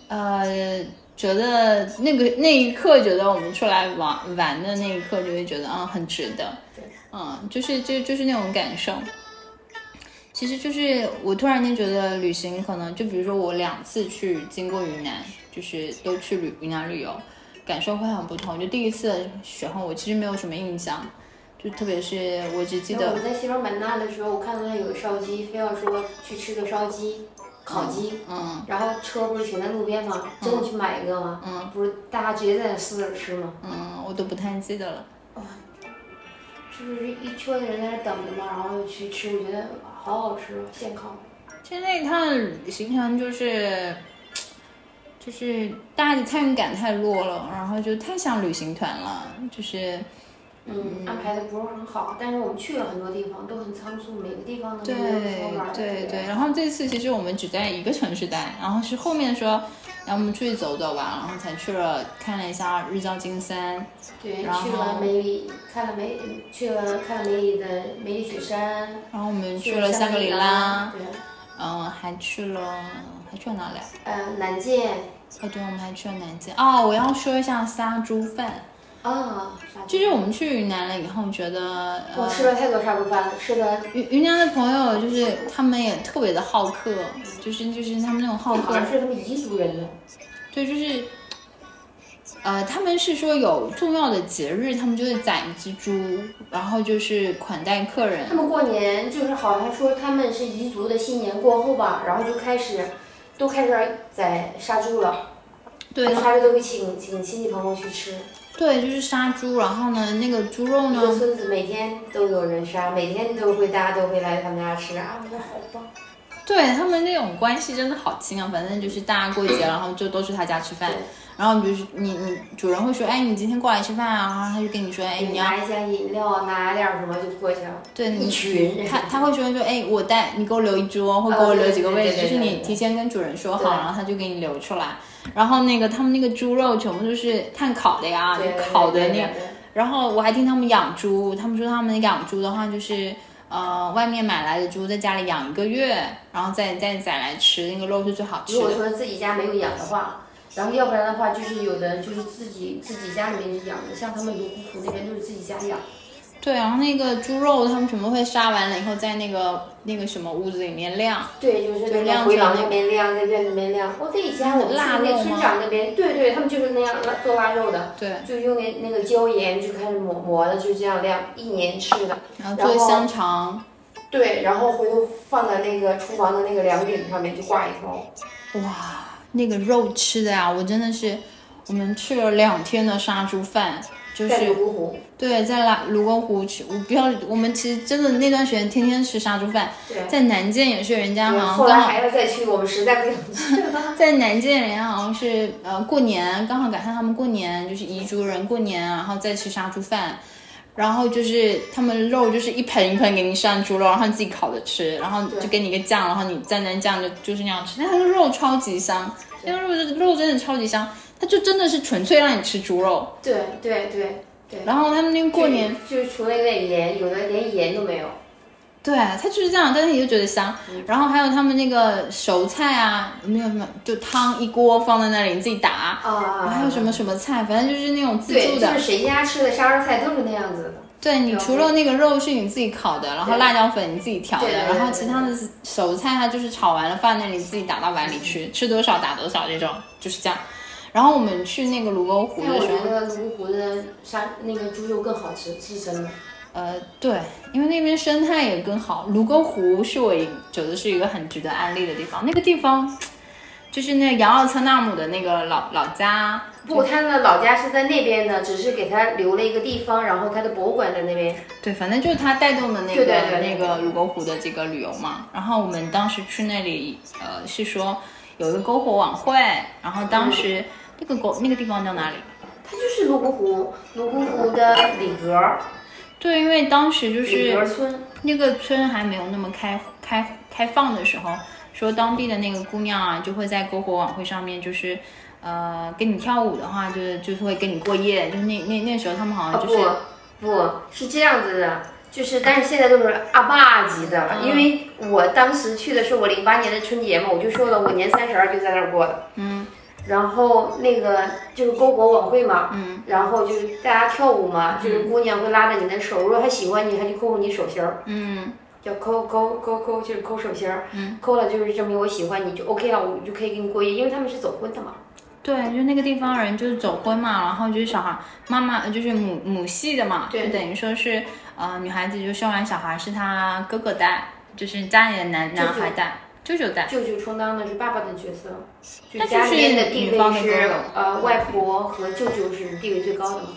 呃，觉得那个那一刻，觉得我们出来玩玩的那一刻，就会觉得嗯很值得，嗯，就是就就是那种感受。其实就是我突然间觉得旅行可能就比如说我两次去经过云南。就是都去旅云南旅游，感受会很不同。就第一次的时候，我其实没有什么印象，就特别是我只记得
我在西双版纳的时候，我看到那有个烧鸡，非要说去吃个烧鸡，烤鸡，
嗯
然后车不是停在路边吗？真的去买一个吗？
嗯
不是大家直接在那撕着吃吗？
嗯，我都不太记得了。
就是一车的人在那等着嘛，然后去吃，我觉得好好吃，健康。
其实那一趟行程就是，就是大家的参与感太弱了，然后就太像旅行团了，就是
嗯，安排的不是很好，但是我们去了很多地方，都很仓促，每个地方都没有说法。
对对。然后这次其实我们只在一个城市待，然后是后面说让我们出去走走吧，然后才去了看了一下日照金山，
对，
然后
去了梅里，看了梅，去了看了梅里的梅里雪山，
然后我们
去
去了香格里拉，
对，
嗯，还去了还去了哪里啊？
呃，南涧
哦，对，我们还去了南涧。哦，我要说一下杀猪饭，
啊，啥
就是我们去云南了以后，觉得
我
呃
吃了太多杀猪饭了，吃的
云云南的朋友就是他们也特别的好客，就是就是他们那种好客。
是他们彝族人的，
对，就是，呃，他们是说有重要的节日，他们就会宰一只猪，然后就是款待客人。
他。们过年就是好像说他们是彝族的新年过后吧，然后就开始都开始宰杀猪了，
对。
杀猪都会请请亲戚朋友去吃。
对，就是杀猪，然后呢，那个猪肉呢，
村子每天都有人杀，每天都会大家都会来他们家吃啊，我觉得好棒。
对他们那种关系真的好亲啊。反正就是大家过节，然后就都去他家吃饭
对，
然后就是你你主人会说，哎，你今天过来吃饭啊，然后他就跟你说，哎，你要
拿一些饮料，拿点什么就过去了。
对你
一群人，
他他会说说，哎，我带你给我留一桌，或给
哦
我留几个位置，就是你提前跟主人说好，然后他就给你留出来。然后那个他们那个猪肉全部都是碳烤的呀，就烤的那然后我还听他们养猪，他们说他们养猪的话就是。呃，外面买来的猪在家里养一个月，然后再再宰来吃，那个肉是最好吃
如果
的。
说自己家没有养的话，然后要不然的话，就是有的就是自己自己家里面养的，像他们泸沽湖那边都是自己家养。
对，然后那个猪肉他们全部会杀完了以后，在那个那个什么屋子里面晾。
对，就是那
晾
个回廊
成那
那边晾，在院子里面晾。我在以前我们村长那边，对对，他们就是那样腊做腊肉的，
对，
就用那那个椒盐就开始抹抹的，就这样晾，一年吃的。
然后做香肠。
对，然后回头放在那个厨房的那个梁顶上面就挂一条。
哇，那个肉吃的呀，我真的是，我们去了两天的杀猪饭，就
在泸
是
沽湖，
对，在拉泸沽湖吃，我不要，我们其实真的那段时间天天吃杀猪饭，在南建也是，人家好像
后来
刚好
还要再去，我们实在不想去了。
在南建，人家好像是呃过年，刚好赶上他们过年，就是彝族人过年，然后再吃杀猪饭。然后就是他们肉就是一盆一盆给你上猪肉，然后你自己烤着吃，然后就给你一个酱，然后你蘸蘸酱就就是那样吃。那个肉超级香，那个肉肉真的超级香，它就真的是纯粹让你吃猪肉。
对对对对。
然后他们那个过年，
就就是除了有点盐，有的连盐都没有。
对，它就是这样，但是你就觉得香。然后还有他们那个熟菜啊，没有什么，就汤一锅放在那里，你自己打。
啊
还有什么什么菜，反正就是那种自，助的。
就是谁家吃的沙拉菜都是那样子的。
对你除了那个肉是你自己烤的，然后辣椒粉你自己调的，然后其他的熟菜它就是炒完了放那里自己打到碗里去，吃多少打多少这种，就是这样。然后我们去那个泸沽湖的时候，
觉得泸沽湖的沙那个猪肉更好吃，是真的。
呃，对，因为那边生态也更好。泸沽湖是我觉得是一个很值得安利的地方，那个地方就是那个杨奥策纳姆的那个老老家，
不，他的老家是在那边的，只是给他留了一个地方，然后他的博物馆在那边。
对，反正就是他带动的那个那个泸沽湖的这个旅游嘛。然后我们当时去那里，呃，是说有一个篝火晚会，然后当时那个篝那个地方叫哪里？
它就是泸沽湖，泸沽湖的里格儿，
对，因为当时就是
村。
那个村还没有那么开开开放的时候，说当地的那个姑娘啊，就会在篝火晚会上面，就是呃跟你跳舞的话，就是就是会跟你过夜，就是那那那时候他们好
啊
像就是、
不不是这样子的，就是但是现在都是阿爸级的，
嗯
因为我当时去的是我零八年的春节嘛，我就说了，我年三十儿就在那儿过的，
嗯
然后那个就是篝火晚会嘛，
嗯。
然后就是大家跳舞嘛，就是姑娘会拉着你的手，如果她喜欢你，她就抠抠你手心儿，
嗯。
叫抠抠抠抠，就是抠手心儿，
嗯。
抠了就是证明我喜欢你就 OK 了，我就可以跟你过夜，因为他们是走婚的嘛。
对，就那个地方人就是走婚嘛，然后就是小孩妈妈呃就是母母系的嘛，
对。
就等于说是呃女孩子就生完小孩是她哥哥带，就是家里的男男孩带，舅舅带。
舅舅充当的是爸爸的角色，就
那
家里面
就是
的地位是呃外婆和舅舅是地位最高的嘛。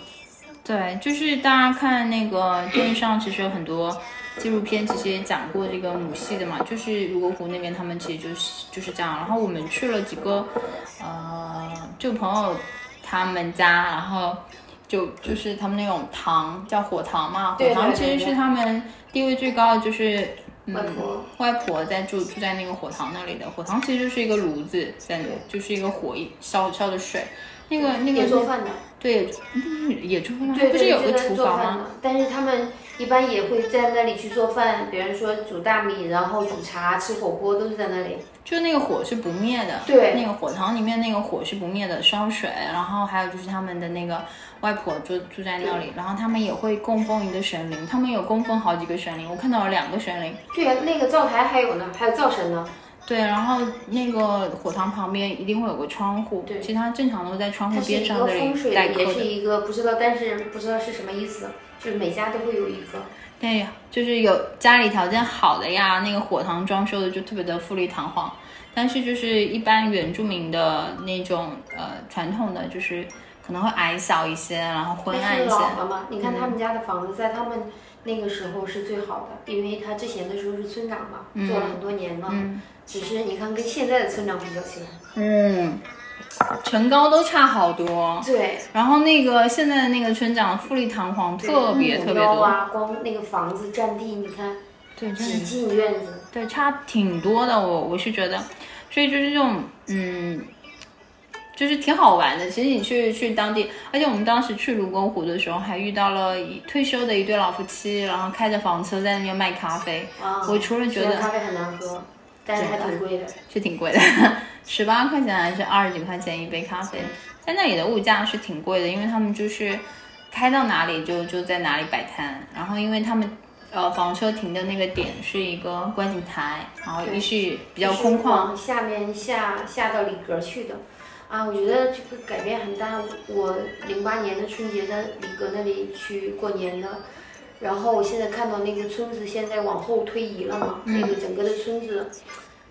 对，就是大家看那个电视上，其实有很多纪录片，其实也讲过这个母系的嘛，就是泸沽湖那边他们其实就是就是这样。然后我们去了几个，呃，就朋友他们家，然后就就是他们那种堂叫火堂嘛，火
对
堂
对对
其实是他们地位最高的，就是。嗯
外婆，
外婆在住住在那个火塘那里的，火塘其实就是一个炉子，在那就是一个火一烧烧的水，那个那个
也做饭的，
对，嗯也做饭
的？
不是有个厨房吗？
但是他们一般也会在那里去做饭，比如说煮大米，然后煮茶、吃火锅，都是在那里。
就那个火是不灭的，
对
那个火塘里面那个火是不灭的，烧水，然后还有就是他们的那个外婆住住在那里，然后他们也会供奉一个神灵，他们有供奉好几个神灵，我看到了两个神灵，
对呀、那个灶台还有呢，还有灶神呢。
对，然后那个火塘旁边一定会有个窗户，
对
其他正常都在窗户边上
的，
待客的
也是，一个不知道，但是不知道是什么意思，就是每家都会有一个。
对呀，就是有家里条件好的呀，那个火塘装修的就特别的富丽堂皇。但是就是一般原住民的那种呃传统的，就是可能会矮小一些，然后昏暗一些。
老了嘛，你看他们家的房子在他们那个时候是最好的，因为他之前的时候是村长嘛，做了很多年嘛。
嗯
只是你看跟现在的村长比较起来，
嗯，身高都差好多。
对，
然后那个现在的那个村长富丽堂皇，特别特别多。
啊，光那个房子占地，你看
对，真
几进院子，
对，差挺多的。我我是觉得，所以就是这种嗯。就是挺好玩的，其实你去去当地，而且我们当时去泸沽湖的时候，还遇到了一退休的一对老夫妻，然后开着房车在那边卖咖啡，
啊，
我除了觉得
咖啡很难喝，但是还挺贵的。
是挺贵的，十八块钱还是二十几块钱一杯咖啡，在那里的物价是挺贵的，因为他们就是开到哪里就就在哪里摆摊，然后因为他们呃房车停的那个点是一个观景台，然后
对
一是比较空旷，
往下面下下到里格去的。啊，我觉得这个改变很大。我零八年的春节在李哥那里去过年的，然后我现在看到那个村子现在往后推移了嘛，那个整个的村子，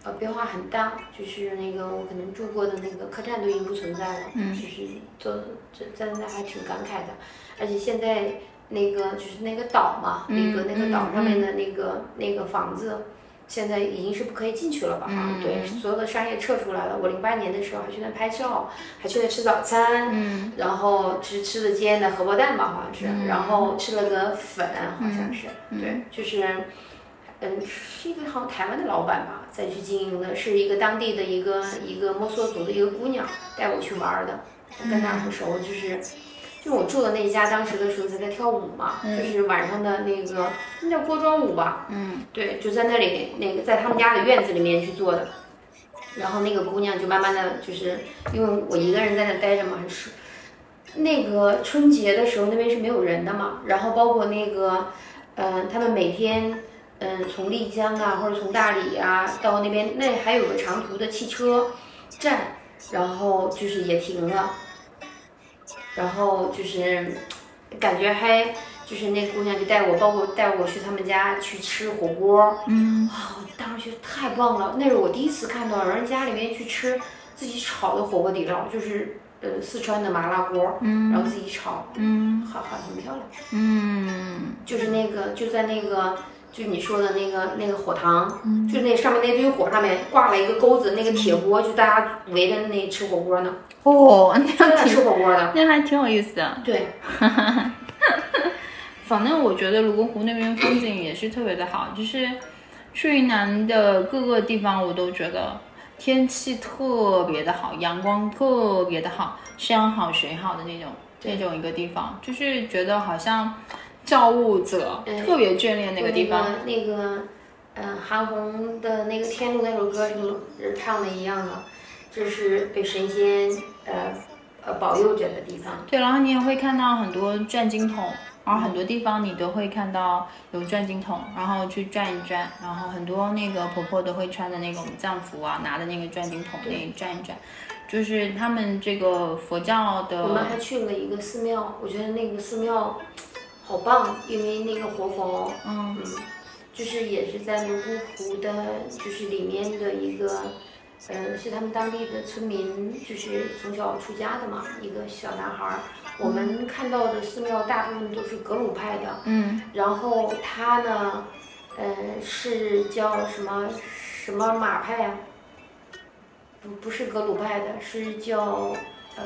呃，变化很大。就是那个我可能住过的那个客栈都已经不存在了，就是坐这在那还挺感慨的。而且现在那个就是那个岛嘛，那个那个岛上面的那个、那个房子。现在已经是不可以进去了吧？哈、对，所有的商业撤出来了。我零八年的时候还去那拍照，还去那吃早餐，
嗯
然后吃吃的煎的荷包蛋吧，好像是，然后吃了个粉，好像是，对，就是，嗯，是一个好像台湾的老板吧，再去经营的，是一个当地的一个一个摩梭族的一个姑娘带我去玩儿的，跟她不熟，就是。就我住的那一家，当时的时候在在跳舞嘛，就是晚上的那个那叫锅庄舞吧，
嗯，
对，就在那里那个在他们家的院子里面去做的，然后那个姑娘就慢慢的就是因为我一个人在那待着嘛，是那个春节的时候那边是没有人的嘛，然后包括那个，嗯、他们每天嗯、从丽江啊或者从大理啊到那边，那还有个长途的汽车站，然后就是也停了，然后就是感觉还。就是那姑娘就带我，包括带我去他们家去吃火锅，
嗯，
啊，我当时觉得太棒了，那是我第一次看到有人家里面去吃自己炒的火锅底料，就是呃四川的麻辣锅，然后自己炒，
嗯。
好好很漂亮，
嗯。
就是那个就在那个就你说的那个那个火塘，就那上面那堆火上面挂了一个钩子，那个铁锅，就大家围着那吃火锅呢，
哦，那样挺
吃火锅的，
那还挺有意思的。
对，
反正我觉得泸沽湖那边风景也是特别的好，就是去云南的各个地方，我都觉得天气特别的好，阳光特别的好，山好水好的那种那种一个地方，就是觉得好像造物者
嗯
特别眷恋那个地方。
那个那个，嗯、韩红的那个《天路》那首歌什么人唱的一样的，这是被神仙呃呃保佑着的地方。
对，然后你也会看到很多转经筒，然后很多地方你都会看到有转经筒，然后去转一转，然后很多那个婆婆都会穿的那种藏服啊，拿着那个转经筒那里转一转，就是他们这个佛教的。
我们还去了一个寺庙，我觉得那个寺庙好棒，因为那个活佛，
嗯。
嗯，就是也是在泸沽湖的，就是里面的一个，嗯，是他们当地的村民，就是从小出家的嘛，一个小男孩。我们看到的寺庙大部分都是格鲁派的，
嗯。
然后他呢，呃，是叫什么什么马派啊？不不是格鲁派的，是叫呃，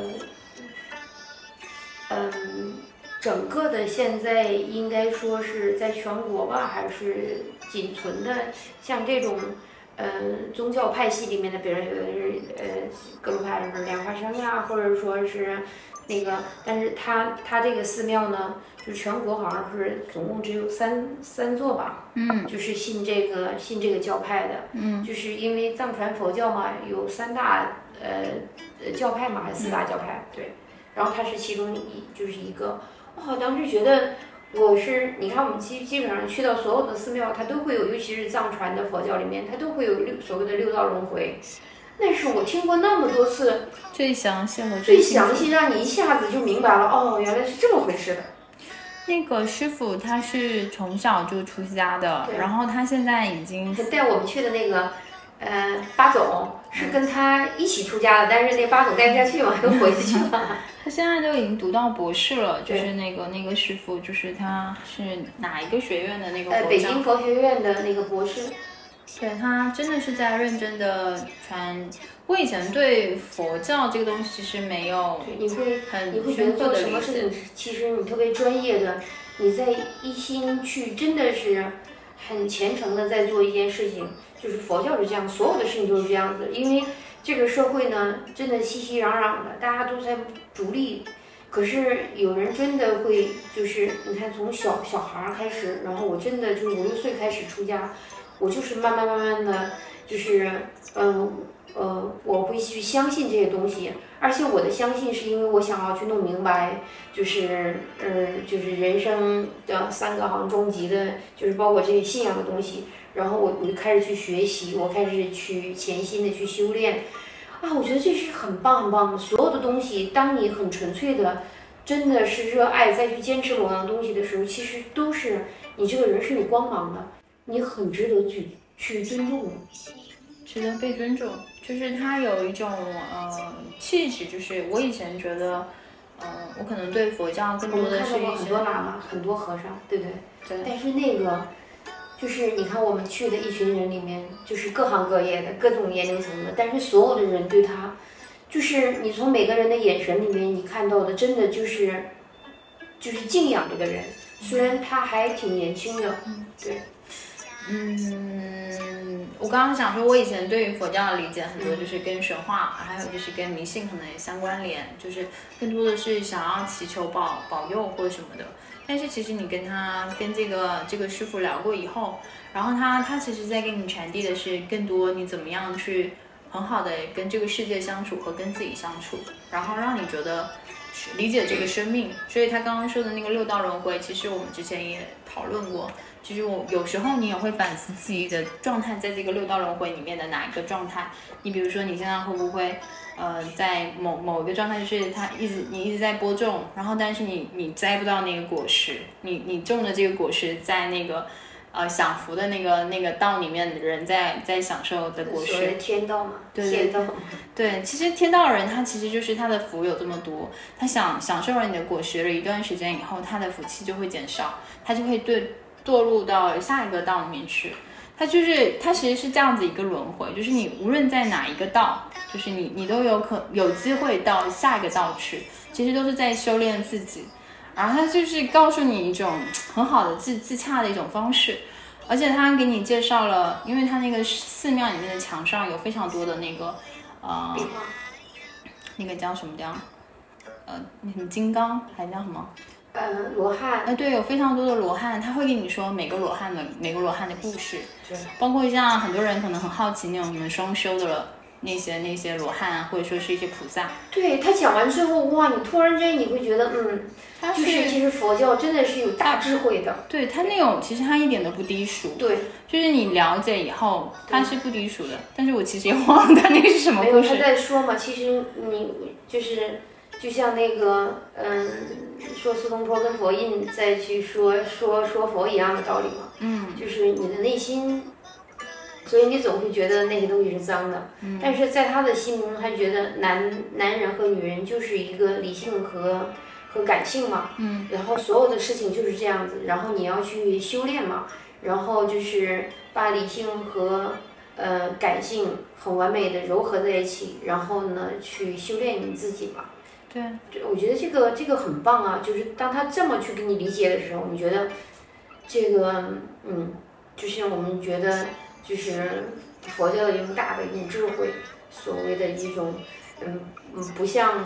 嗯，整个的现在应该说是在全国吧，还是仅存的像这种。呃，宗教派系里面的，比如有的是呃各路派是莲花生呀，或者说是那个，但是它它这个寺庙呢，就是全国好像是总共只有三三座吧，
嗯。
就是信这个信这个教派的，
嗯。
就是因为藏传佛教嘛，有三大呃呃教派嘛，还是四大教派，对，然后它是其中一就是一个，哇，当时觉得我是你看我们基基本上去到所有的寺庙，它都会有，尤其是藏传的佛教里面，它都会有六所谓的六道轮回，那是我听过那么多次，
最详细和
最详细，让你一下子就明白了，哦，原来是这么回事的。
那个师傅他是从小就出家的，然后他现在已经
带我们去的那个，呃，巴总是跟他一起出家的，但是那巴总待不下去嘛，又回去了。
他现在都已经读到博士了，就是那个那个师傅，就是他是哪一个学院的那个
呃？北京佛学院的那个博士，
对他真的是在认真的传。我以前对佛教这个东西其实没有
你会
很
你会觉得做什么事情，，其实你特别专业的，你在一心去，真的是很虔诚的在做一件事情。就是佛教是这样，所有的事情都是这样子，因为这个社会呢，真的熙熙攘攘的，大家都在逐利。可是有人真的会，就是你看，从小小孩儿开始，然后我真的就五六岁开始出家，我就是慢慢慢慢的，就是嗯呃，我会去相信这些东西，而且我的相信是因为我想要去弄明白，就是呃，就是人生的三个好像终极的，就是包括这些信仰的东西。然后我我就开始去学习，我开始去潜心的去修炼，啊，我觉得这是很棒很棒的。所有的东西，当你很纯粹的，真的是热爱再去坚持某样东西的时候，其实都是你这个人是有光芒的，你很值得去去尊重的。
值得被尊重。就是他有一种呃气质，就是我以前觉得，呃，我可能对佛教更
我
多的是一些
多喇嘛，很多和尚，对不对？
对
但是那个，就是你看我们去的一群人里面，就是各行各业的、各种年龄层的，但是所有的人对他，就是你从每个人的眼神里面，你看到的真的就是，就是敬仰这个人。虽然他还挺年轻的，对，
嗯，我刚刚想说，我以前对于佛教的理解很多就是跟神话，还有就是跟迷信可能也相关联，就是更多的是想要祈求保保佑或者什么的。但是其实你跟他跟这个这个师傅聊过以后，然后他他其实在给你传递的是更多你怎么样去很好的跟这个世界相处和跟自己相处，然后让你觉得理解这个生命。所以他刚刚说的那个六道轮回，其实我们之前也讨论过。其实我有时候你也会反思自己的状态，在这个六道轮回里面的哪一个状态？你比如说你现在会不会，呃，在某某一个状态，就是它一直你一直在播种，然后但是你你摘不到那个果实，你你种的这个果实在那个呃享福的那个那个道里面的人在在享受的果实，
天道嘛，
对
天道。
对，其实天道人他其实就是他的福有这么多，他享享受了你的果实了一段时间以后，他的福气就会减少，他就会对堕入到下一个道里面去。他就是它其实是这样子一个轮回，就是你无论在哪一个道，就是你你都有可有机会到下一个道去，其实都是在修炼自己。然后它就是告诉你一种很好的自自洽的一种方式，而且他给你介绍了，因为它那个寺庙里面的墙上有非常多的那个呃那个叫什么叫呃什么金刚还叫什么？
呃，罗汉，
呃，对，有非常多的罗汉，他会跟你说每个罗汉的每个罗汉的故事，
对，
包括像很多人可能很好奇那种你们双修的那些那些罗汉啊，或者说是一些菩萨，
对他讲完之后，哇，你突然间你会觉得，嗯，
他
就是其实佛教真的是有大智慧的，
对他那种其实他一点都不低俗，
对，
就是你了解以后他是不低俗的，但是我其实也忘了他那个是什么
没有他，在说嘛，其实你就是就就像那个嗯，说苏东坡跟佛印再去说说说佛一样的道理嘛。
嗯，
就是你的内心，所以你总会觉得那些东西是脏的。
嗯
但是在他的心目中，他觉得男男人和女人就是一个理性和和感性嘛。
嗯。
然后所有的事情就是这样子，然后你要去修炼嘛，然后就是把理性和呃感性很完美的糅合在一起，然后呢去修炼你自己嘛。
对，
我觉得这个这个很棒啊！就是当他这么去给你理解的时候，你觉得这个嗯，就是我们觉得就是佛教的一种大的一种智慧，所谓的一种嗯嗯，不像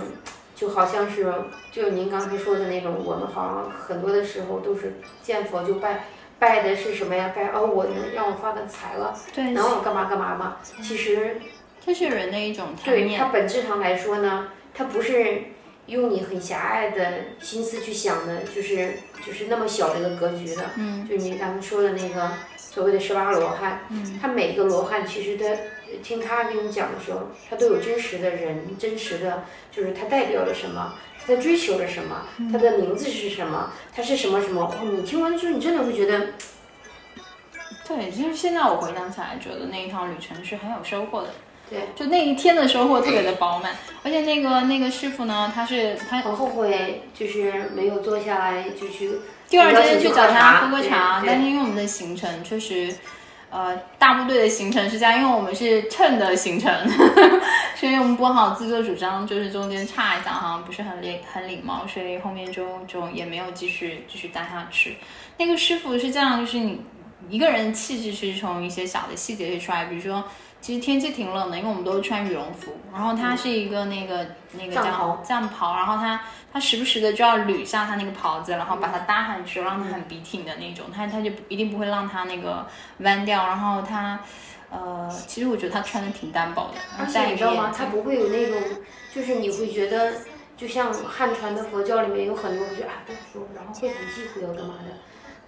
就好像是就您刚才说的那种，我们好像很多的时候都是见佛就拜。拜的是什么呀？拜哦，我能让我发的财了，
对，
能我干嘛干嘛嘛？其实
这是人的一种
对
念。
它本质上来说呢，它不是用你很狭隘的心思去想的，就是就是那么小的一个格局的。
嗯，
就你刚才说的那个所谓的十八罗汉，
嗯，
他每个罗汉其实他听他跟你讲的时候，他都有真实的人，真实的就是他代表了什么。他在追求着什么？他的名字是什么？他是什么什么？哦，你听完之后，你真的会觉得，
对，其实现在我回想起来，觉得那一趟旅程是很有收获的。
对，
就那一天的收获特别的饱满，而且那个那个师傅呢，他是他
很后悔，就是没有坐下来就去
第二天去找他喝个茶，但是因为我们的行程确实，呃，大部队的行程是这样，因为我们是称的行程，所以我们不好自作主张，就是中间差一下，好像不是很礼很礼貌，所以后面就就也没有继续继续待下去。那个师傅是这样，就是你一个人气质是从一些小的细节里出来，比如说。其实天气挺冷的，因为我们都是穿羽绒服，然后它是一个那个、那个叫
藏袍
藏袍，然后它它时不时的就要捋一下它那个袍子，然后把它搭上去，让它很笔挺的那种，它它就一定不会让它那个弯掉，然后它。呃，其实我觉得它穿的挺单薄的，然
而且你知道吗。它不会有那种，就是你会觉得，就像汉传的佛教里面有很多，就啊不要说，然后会很忌讳要干嘛的，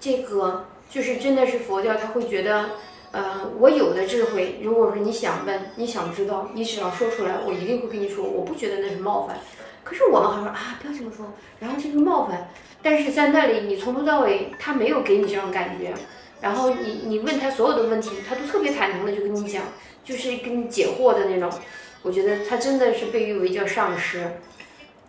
这个就是真的是佛教，他会觉得，呃，我有的智慧，如果说你想问，你想知道，你只要说出来，我一定会跟你说，我不觉得那是冒犯。可是我们好像啊，不要这么说，然后这是冒犯，但是在那里你从头到尾他没有给你这种感觉，然后你你问他所有的问题，他都特别坦诚的就跟你讲，就是跟你解惑的那种。我觉得他真的是被誉为叫上师。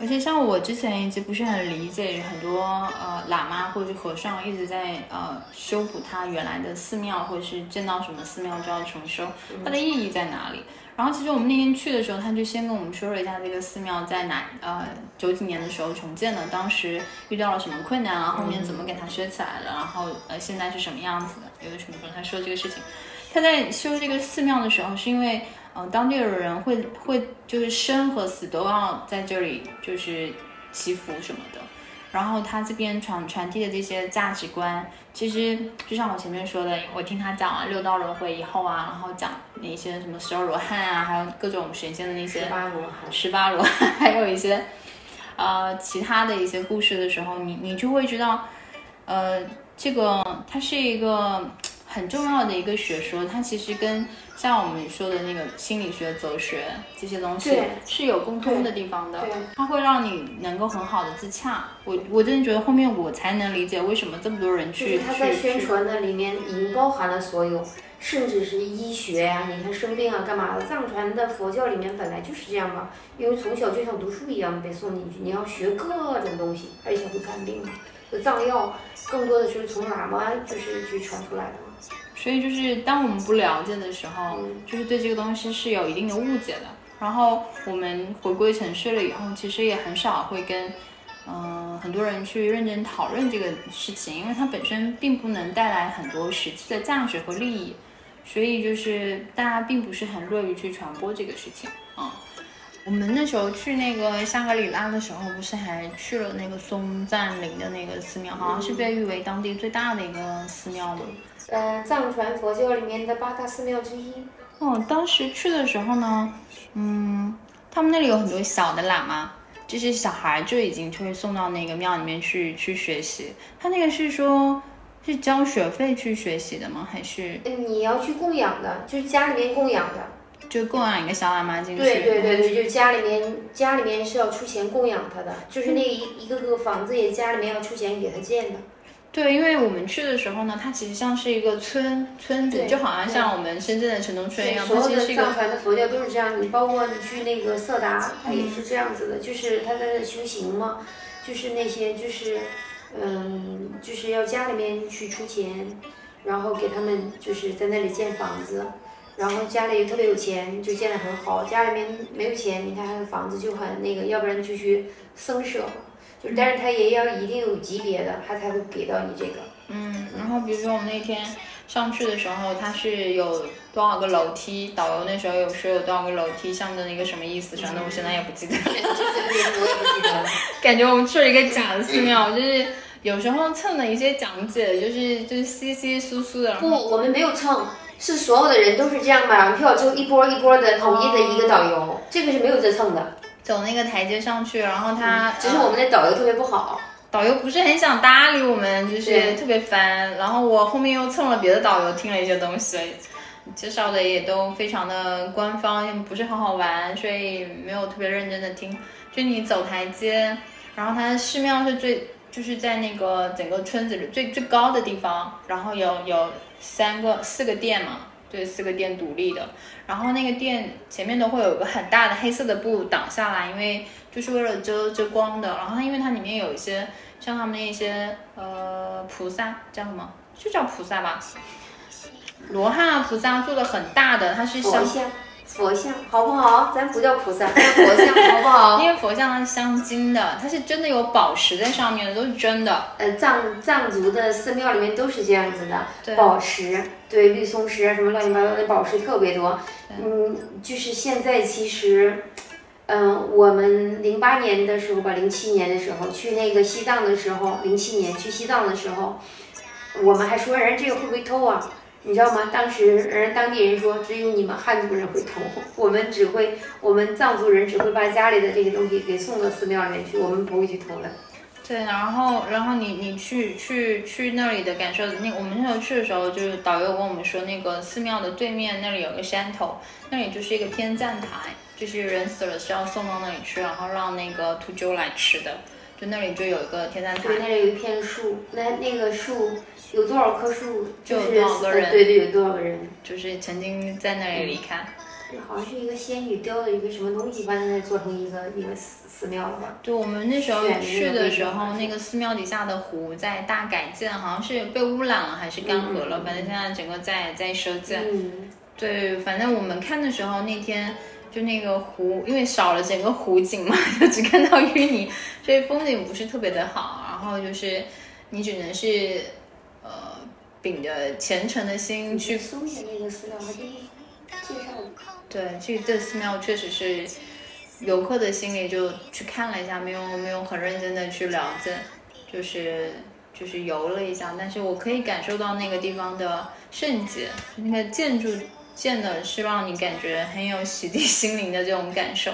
而且像我之前一直不是很理解，很多呃喇嘛或者是和尚一直在呃修补他原来的寺庙，或者是见到什么寺庙就要重修，它的意义在哪里？然后其实我们那天去的时候，他就先跟我们说了一下这个寺庙在哪呃九几年的时候重建的，当时遇到了什么困难啊，后面怎么给它修起来的，然后呃现在是什么样子的，有什么他说这个事情。他在修这个寺庙的时候，是因为嗯、呃当地的人会会就是生和死都要在这里就是祈福什么的。然后他这边传传递的这些价值观，其实就像我前面说的，我听他讲完六道轮回以后啊，然后讲那些什么十二罗汉啊，还有各种神仙的那些
十八罗汉，
十八罗汉，还有一些呃其他的一些故事的时候，你你就会知道，呃，这个它是一个很重要的一个学说，它其实跟像我们说的那个心理学、哲学这些东西
对
是有共通的地方的
对，
它会让你能够很好的自洽。我我真的觉得后面我才能理解为什么这么多人
就
去
是他在宣传的里面已经包含了所有，甚至是医学呀、你看生病啊干嘛的，藏传的佛教里面本来就是这样嘛，因为从小就像读书一样被送进去，你要学各种东西，而且会看病藏药更多的就是从喇嘛就是去传出来的嘛。
所以就是当我们不了解的时候，就是对这个东西是有一定的误解的。然后我们回归城市了以后，其实也很少会跟嗯、很多人去认真讨论这个事情，因为它本身并不能带来很多实际的价值和利益，所以就是大家并不是很乐于去传播这个事情啊。我们那时候去那个香格里拉的时候，不是还去了那个松赞林的那个寺庙，好像是被誉为当地最大的一个寺庙嘛。
嗯，藏传佛教里面的八大寺庙之一。
哦，当时去的时候呢，嗯，他们那里有很多小的喇嘛，就是小孩就已经就会送到那个庙里面去去学习。他那个是说，是交学费去学习的吗？还是
你要去供养的，就是家里面供养的。
就供养一个小喇嘛进去。
对对对对，就家里面家里面是要出钱供养他的，就是那一一个个房子也家里面要出钱给他建的。
对，因为我们去的时候呢，它其实像是一个村村子，就好像像我们深圳的城中村一样，
所有的藏传的佛教都是这样，你包括你去那个色达，它也是这样子的，就是他在那修行嘛，就是那些就是，嗯，就是要家里面去出钱，然后给他们就是在那里建房子，然后家里特别有钱就建得很好，家里面没有钱，你看他的房子就很那个，要不然就去僧舍嘛，就是但是他也要一定有级别的，他才会给到你这个。
嗯，然后比如说我们那天上去的时候，它是有多少个楼梯，导游那时候有说有多少个楼梯，象征一个什么意思，啥的我现在也不记得了。
我也不记得。
感觉我们去了一个假的寺庙，就是有时候蹭的一些讲解，就是就是稀稀疏疏的。
不，我们没有蹭，是所有的人都是这样买完票之后一波一波的统一的一个导游，这个是没有在蹭的，
走那个台阶上去，然后他
只是我们的导游特别不好。
导游不是很想搭理我们，就是特别烦。然后我后面又蹭了别的导游听了一些东西，介绍的也都非常的官方，不是很好玩，所以没有特别认真的听。就你走台阶，然后它的寺庙是最就是在那个整个村子里最最高的地方，然后有有三个四个殿嘛，对，四个店独立的。然后那个店前面都会有个很大的黑色的布挡下来，因为就是为了遮遮光的。然后它因为它里面有一些像他们那些呃菩萨叫什么？就叫菩萨吧，罗汉啊菩萨做的很大的，它是，
像，佛像好不好？咱不叫菩萨，叫佛像好不好？
因为佛像它是镶金的，它是真的有宝石在上面的，都是真的。
呃，藏藏族的寺庙里面都是这样子的，
对
宝石，对，绿松石啊，什么乱七八糟的宝石特别多。嗯，就是现在其实，嗯、我们零八年的时候吧，零七年的时候去那个西藏的时候，零七年去西藏的时候，我们还说人这个会不会偷啊？你知道吗？当时人当地人说，只有你们汉族人会偷，我们只会，我们藏族人只会把家里的这些东西给送到寺庙里面去，我们不会去偷的。
对，然后然后你你去去去那里的感受，那我们那时候去的时候，就是导游跟我们说，那个寺庙的对面那里有个山头，那里就是一个天葬台，就是人死了是要送到那里去，然后让那个秃鹫来吃的，就那里就有一个天葬台
对，。那里有一片树，那那个树有多少棵树，
就有
是
多少个人
呃对对，有多少个人？
就是曾经在那里离开。
对，好像是一个仙女雕的一个什么东西，把那做成一个一个寺寺庙了吧？
对，我们那时候去的时候，那个寺庙底下的湖在大改建，好像是被污染了还是干涸了，
嗯
反正现在整个在在修建。
嗯，
对，反正我们看的时候那天就那个湖，因为少了整个湖景嘛，就只看到淤泥，所以风景不是特别的好。然后就是你只能是呃秉着虔诚的心去
去松野那个寺庙还真是介绍。
对，这这寺庙确实是游客的心里就去看了一下，没有没有很认真的去了解，就是就是游了一下，但是我可以感受到那个地方的圣洁，那个建筑建的是让你感觉很有洗涤心灵的这种感受。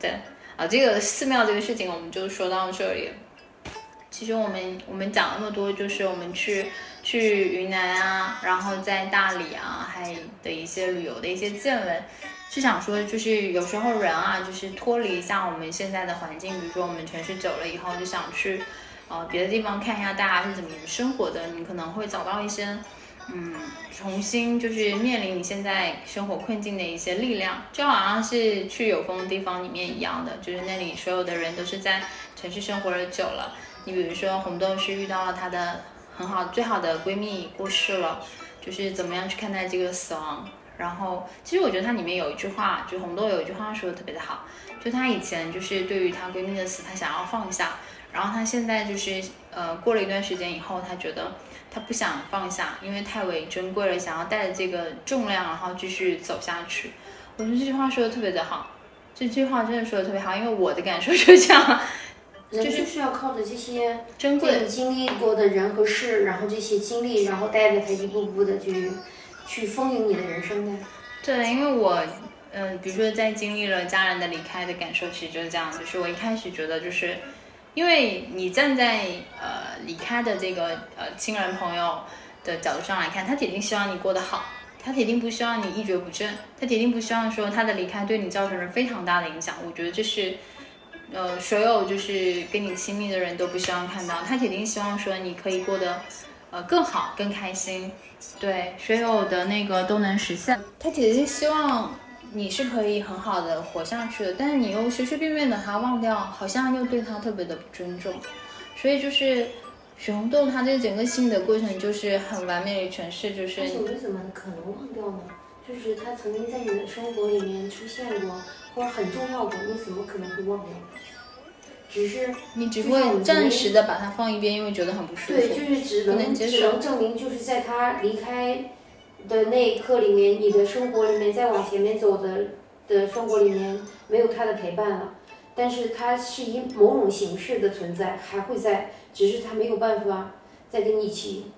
对啊，这个寺庙这个事情我们就说到这里。其实我们我们讲那么多，就是我们去去云南啊，然后在大理啊，还的一些旅游的一些见闻，是想说，就是有时候人啊，就是脱离一下我们现在的环境，比如说我们城市久了以后，就想去呃别的地方看一下大家是怎么生活的，你可能会找到一些。嗯，重新就是面临你现在生活困境的一些力量，就好像是去有风的地方里面一样的，就是那里所有的人都是在城市生活了久了。你比如说红豆是遇到了她的很好最好的闺蜜过世了，就是怎么样去看待这个死亡。然后其实我觉得它里面有一句话，就红豆有一句话说的特别的好，就她以前就是对于她闺蜜的死，她想要放下，然后她现在就是呃过了一段时间以后，她觉得。她不想放下，因为太为珍贵了，想要带着这个重量，然后继续走下去。我觉得这句话说的特别的好，这句话真的说的特别好，因为我的感受就是这样，
人就是要靠着这些
珍贵
这你经历过的人和事，然后这些经历，然后带着他一步步的去去丰盈你的人生的。
对，因为我，嗯、比如说在经历了家人的离开的感受，其实就是这样，就是我一开始觉得就是，因为你站在呃离开的这个呃亲人朋友的角度上来看，他铁定希望你过得好，他铁定不希望你一蹶不振，他铁定不希望说他的离开对你造成了非常大的影响。我觉得这是，呃，所有就是跟你亲密的人都不希望看到。他铁定希望说你可以过得，呃，更好、更开心，对，所有的那个都能实现。他铁定希望你是可以很好的活下去的，但是你又随随便便的他忘掉，好像又对他特别的不尊重。所以就是血红豆，它这整个性的过程就是很完美的诠释，就是
但是你怎么可能忘掉呢？就是他曾经在你的生活里面出现过，或者很重要的，你怎么可能会忘掉？只是
你只会暂时的把它放一边，因为觉得很不舒服。
对，就是只
不
能只
能
证明，就是在他离开的那一刻里面，你的生活里面再往前面走的的生活里面没有他的陪伴了。但是他是以某种形式的存在，还会在，只是他没有办法再跟你一起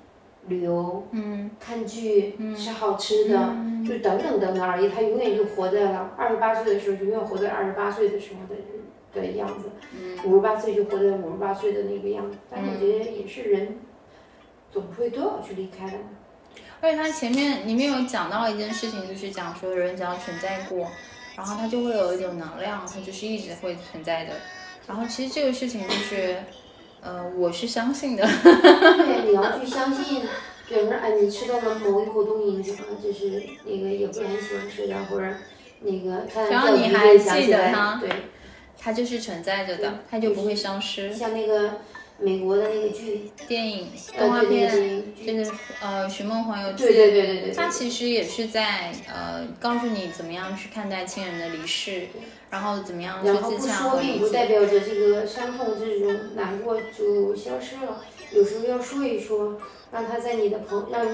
旅游、
嗯
看剧、吃好吃的，
嗯
就等等等等而已。他永远就活在了二十八岁的时候，就永远活在二十八岁的时候的的样子。
嗯
五十八岁就活在五十八岁的那个样子。但是我觉得也是人，总会都要去离开的。
而且他前面里面有讲到一件事情，就是讲说人只要存在过，然后他就会有一种能量，他就是一直会存在的。然后其实这个事情就是，呃，我是相信的。
对，你要去相信，比如说，哎，你吃到了某一口东西，你可能就是那个也不是很喜欢吃的，或者那个看
只要你还记得它
对，
它就是存在着的，它就不会消失。
像那个美国的那个剧，
电影、动
呃，
画片，就是呃《寻梦环游记》，
对对对对对
它。其实也是在呃告诉你怎么样去看待亲人的离世，然后怎么样去
然后不说，
和
并不代。表着这个伤痛、这种难过就消失了。有时候要说一说，让他在你的朋让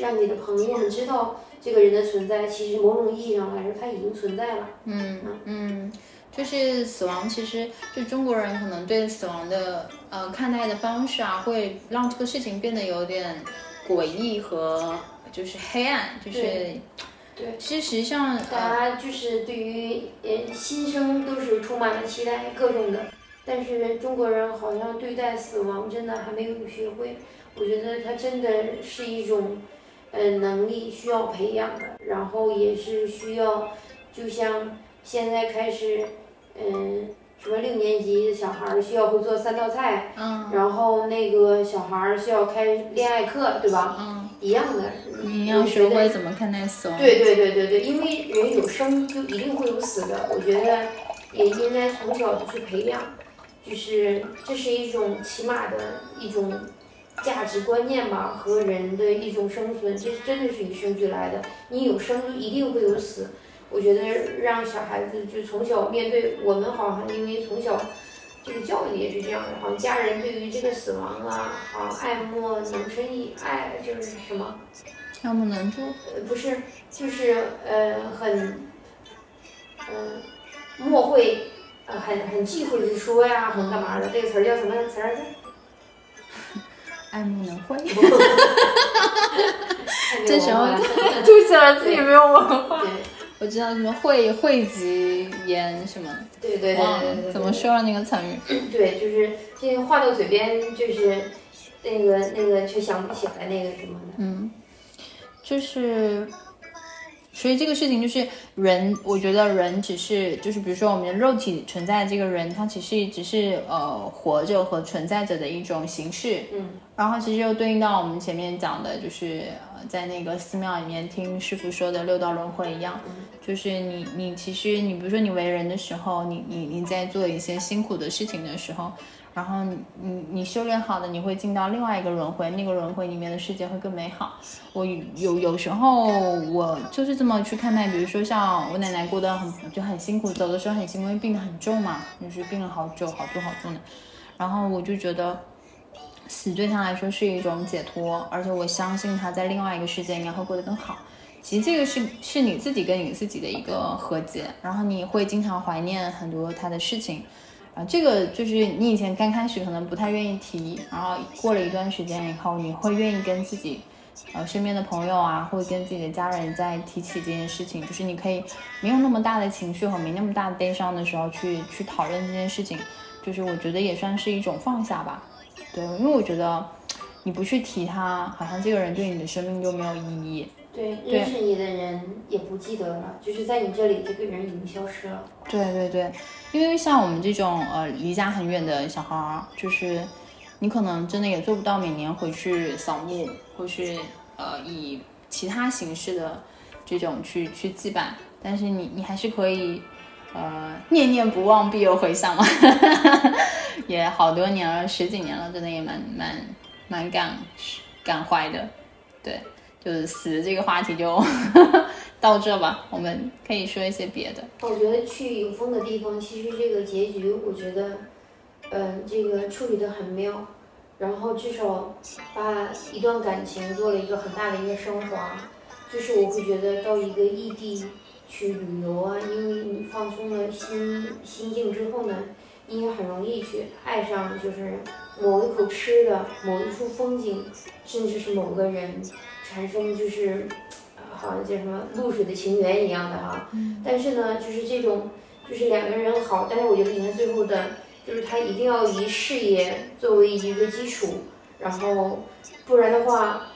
让你的朋友们知道这个人的存在。其实某种意义上来说，他已经存在了。
嗯嗯，就是死亡，其实就中国人可能对死亡的呃看待的方式啊，会让这个事情变得有点诡异和就是黑暗，就是
对对
其实实际上
大
呃
家就是对于呃新生都是充满了期待，各种的。但是中国人好像对待死亡真的还没有学会。我觉得它真的是一种呃能力需要培养的，然后也是需要，就像现在开始，嗯、什么六年级的小孩儿需要会做三道菜，
嗯
然后那个小孩儿需要开恋爱课，对吧？
嗯，
一样的。
你要学会怎么看待死亡。
对对对对对，因为人有生就一定会有死的，我觉得也应该从小就去培养，就是这是一种起码的一种价值观念吧，和人的一种生存，这真的是与生俱来的。你有生就一定会有死，我觉得让小孩子就从小面对，我们好像因为从小。这个教育也是这样的，好像家人对于这个死亡啊，好像爱莫能深义，爱就是什么，
爱莫能助。
呃，不是，就是呃，很，嗯、莫会，呃，很很忌讳去说呀，很干嘛的？这个词儿叫什么词儿来着？
爱莫能会，
太没有
这时候
文化了
吐起来自己没有文化。
对
我知道什么汇汇集言什么，
对对对对对对，
怎么说了那个成语。
对，就是这个话到嘴边，就是那个那个却想不起来那个什么的。
嗯，就是，所以这个事情就是人，我觉得人只是就是比如说我们的肉体存在的这个人，他其实只是呃活着和存在着的一种形式。
嗯，
然后其实又对应到我们前面讲的，就是呃在那个寺庙里面听师傅说的六道轮回一样，就是你你其实你比如说你为人的时候，你你你在做一些辛苦的事情的时候。然后你你你修炼好的，你会进到另外一个轮回，那个轮回里面的世界会更美好。我有有时候我就是这么去看待，比如说像我奶奶过得很就很辛苦，走的时候很辛苦，因为病得很重嘛，就是病了好久好重好重的。然后我就觉得死对她来说是一种解脱，而且我相信她在另外一个世界应该会过得更好。其实这个是是你自己跟你自己的一个和解，然后你会经常怀念很多他的事情。啊，这个就是你以前刚开始可能不太愿意提，然后过了一段时间以后，你会愿意跟自己，呃，身边的朋友啊，或者跟自己的家人再提起这件事情，就是你可以没有那么大的情绪和没那么大的悲伤的时候去去讨论这件事情，就是我觉得也算是一种放下吧。对，因为我觉得你不去提他，好像这个人对你的生命就没有意义。
对，认识你的人也不记得了，就是在你这里这个人已经消失了。
对对对，因为像我们这种呃离家很远的小孩儿，就是你可能真的也做不到每年回去扫墓，或是呃以其他形式的这种去去祭拜，但是你你还是可以呃念念不忘必有回响嘛，也好多年了，十几年了，真的也蛮蛮蛮感感怀的，对。就是死这个话题就 到这吧，我们可以说一些别的。
我觉得去有风的地方，其实这个结局，我觉得，嗯，这个处理的很妙，然后至少把一段感情做了一个很大的一个升华。就是我会觉得到一个异地去旅游啊，因为你放松了心心境之后呢，你也很容易去爱上，就是某一口吃的，某一处风景，甚至是某个人。产生就是，好像叫什么露水的情缘一样的哈，但是呢，就是这种，就是两个人好，但是我觉得你看最后的，就是他一定要以事业作为一个基础，然后不然的话，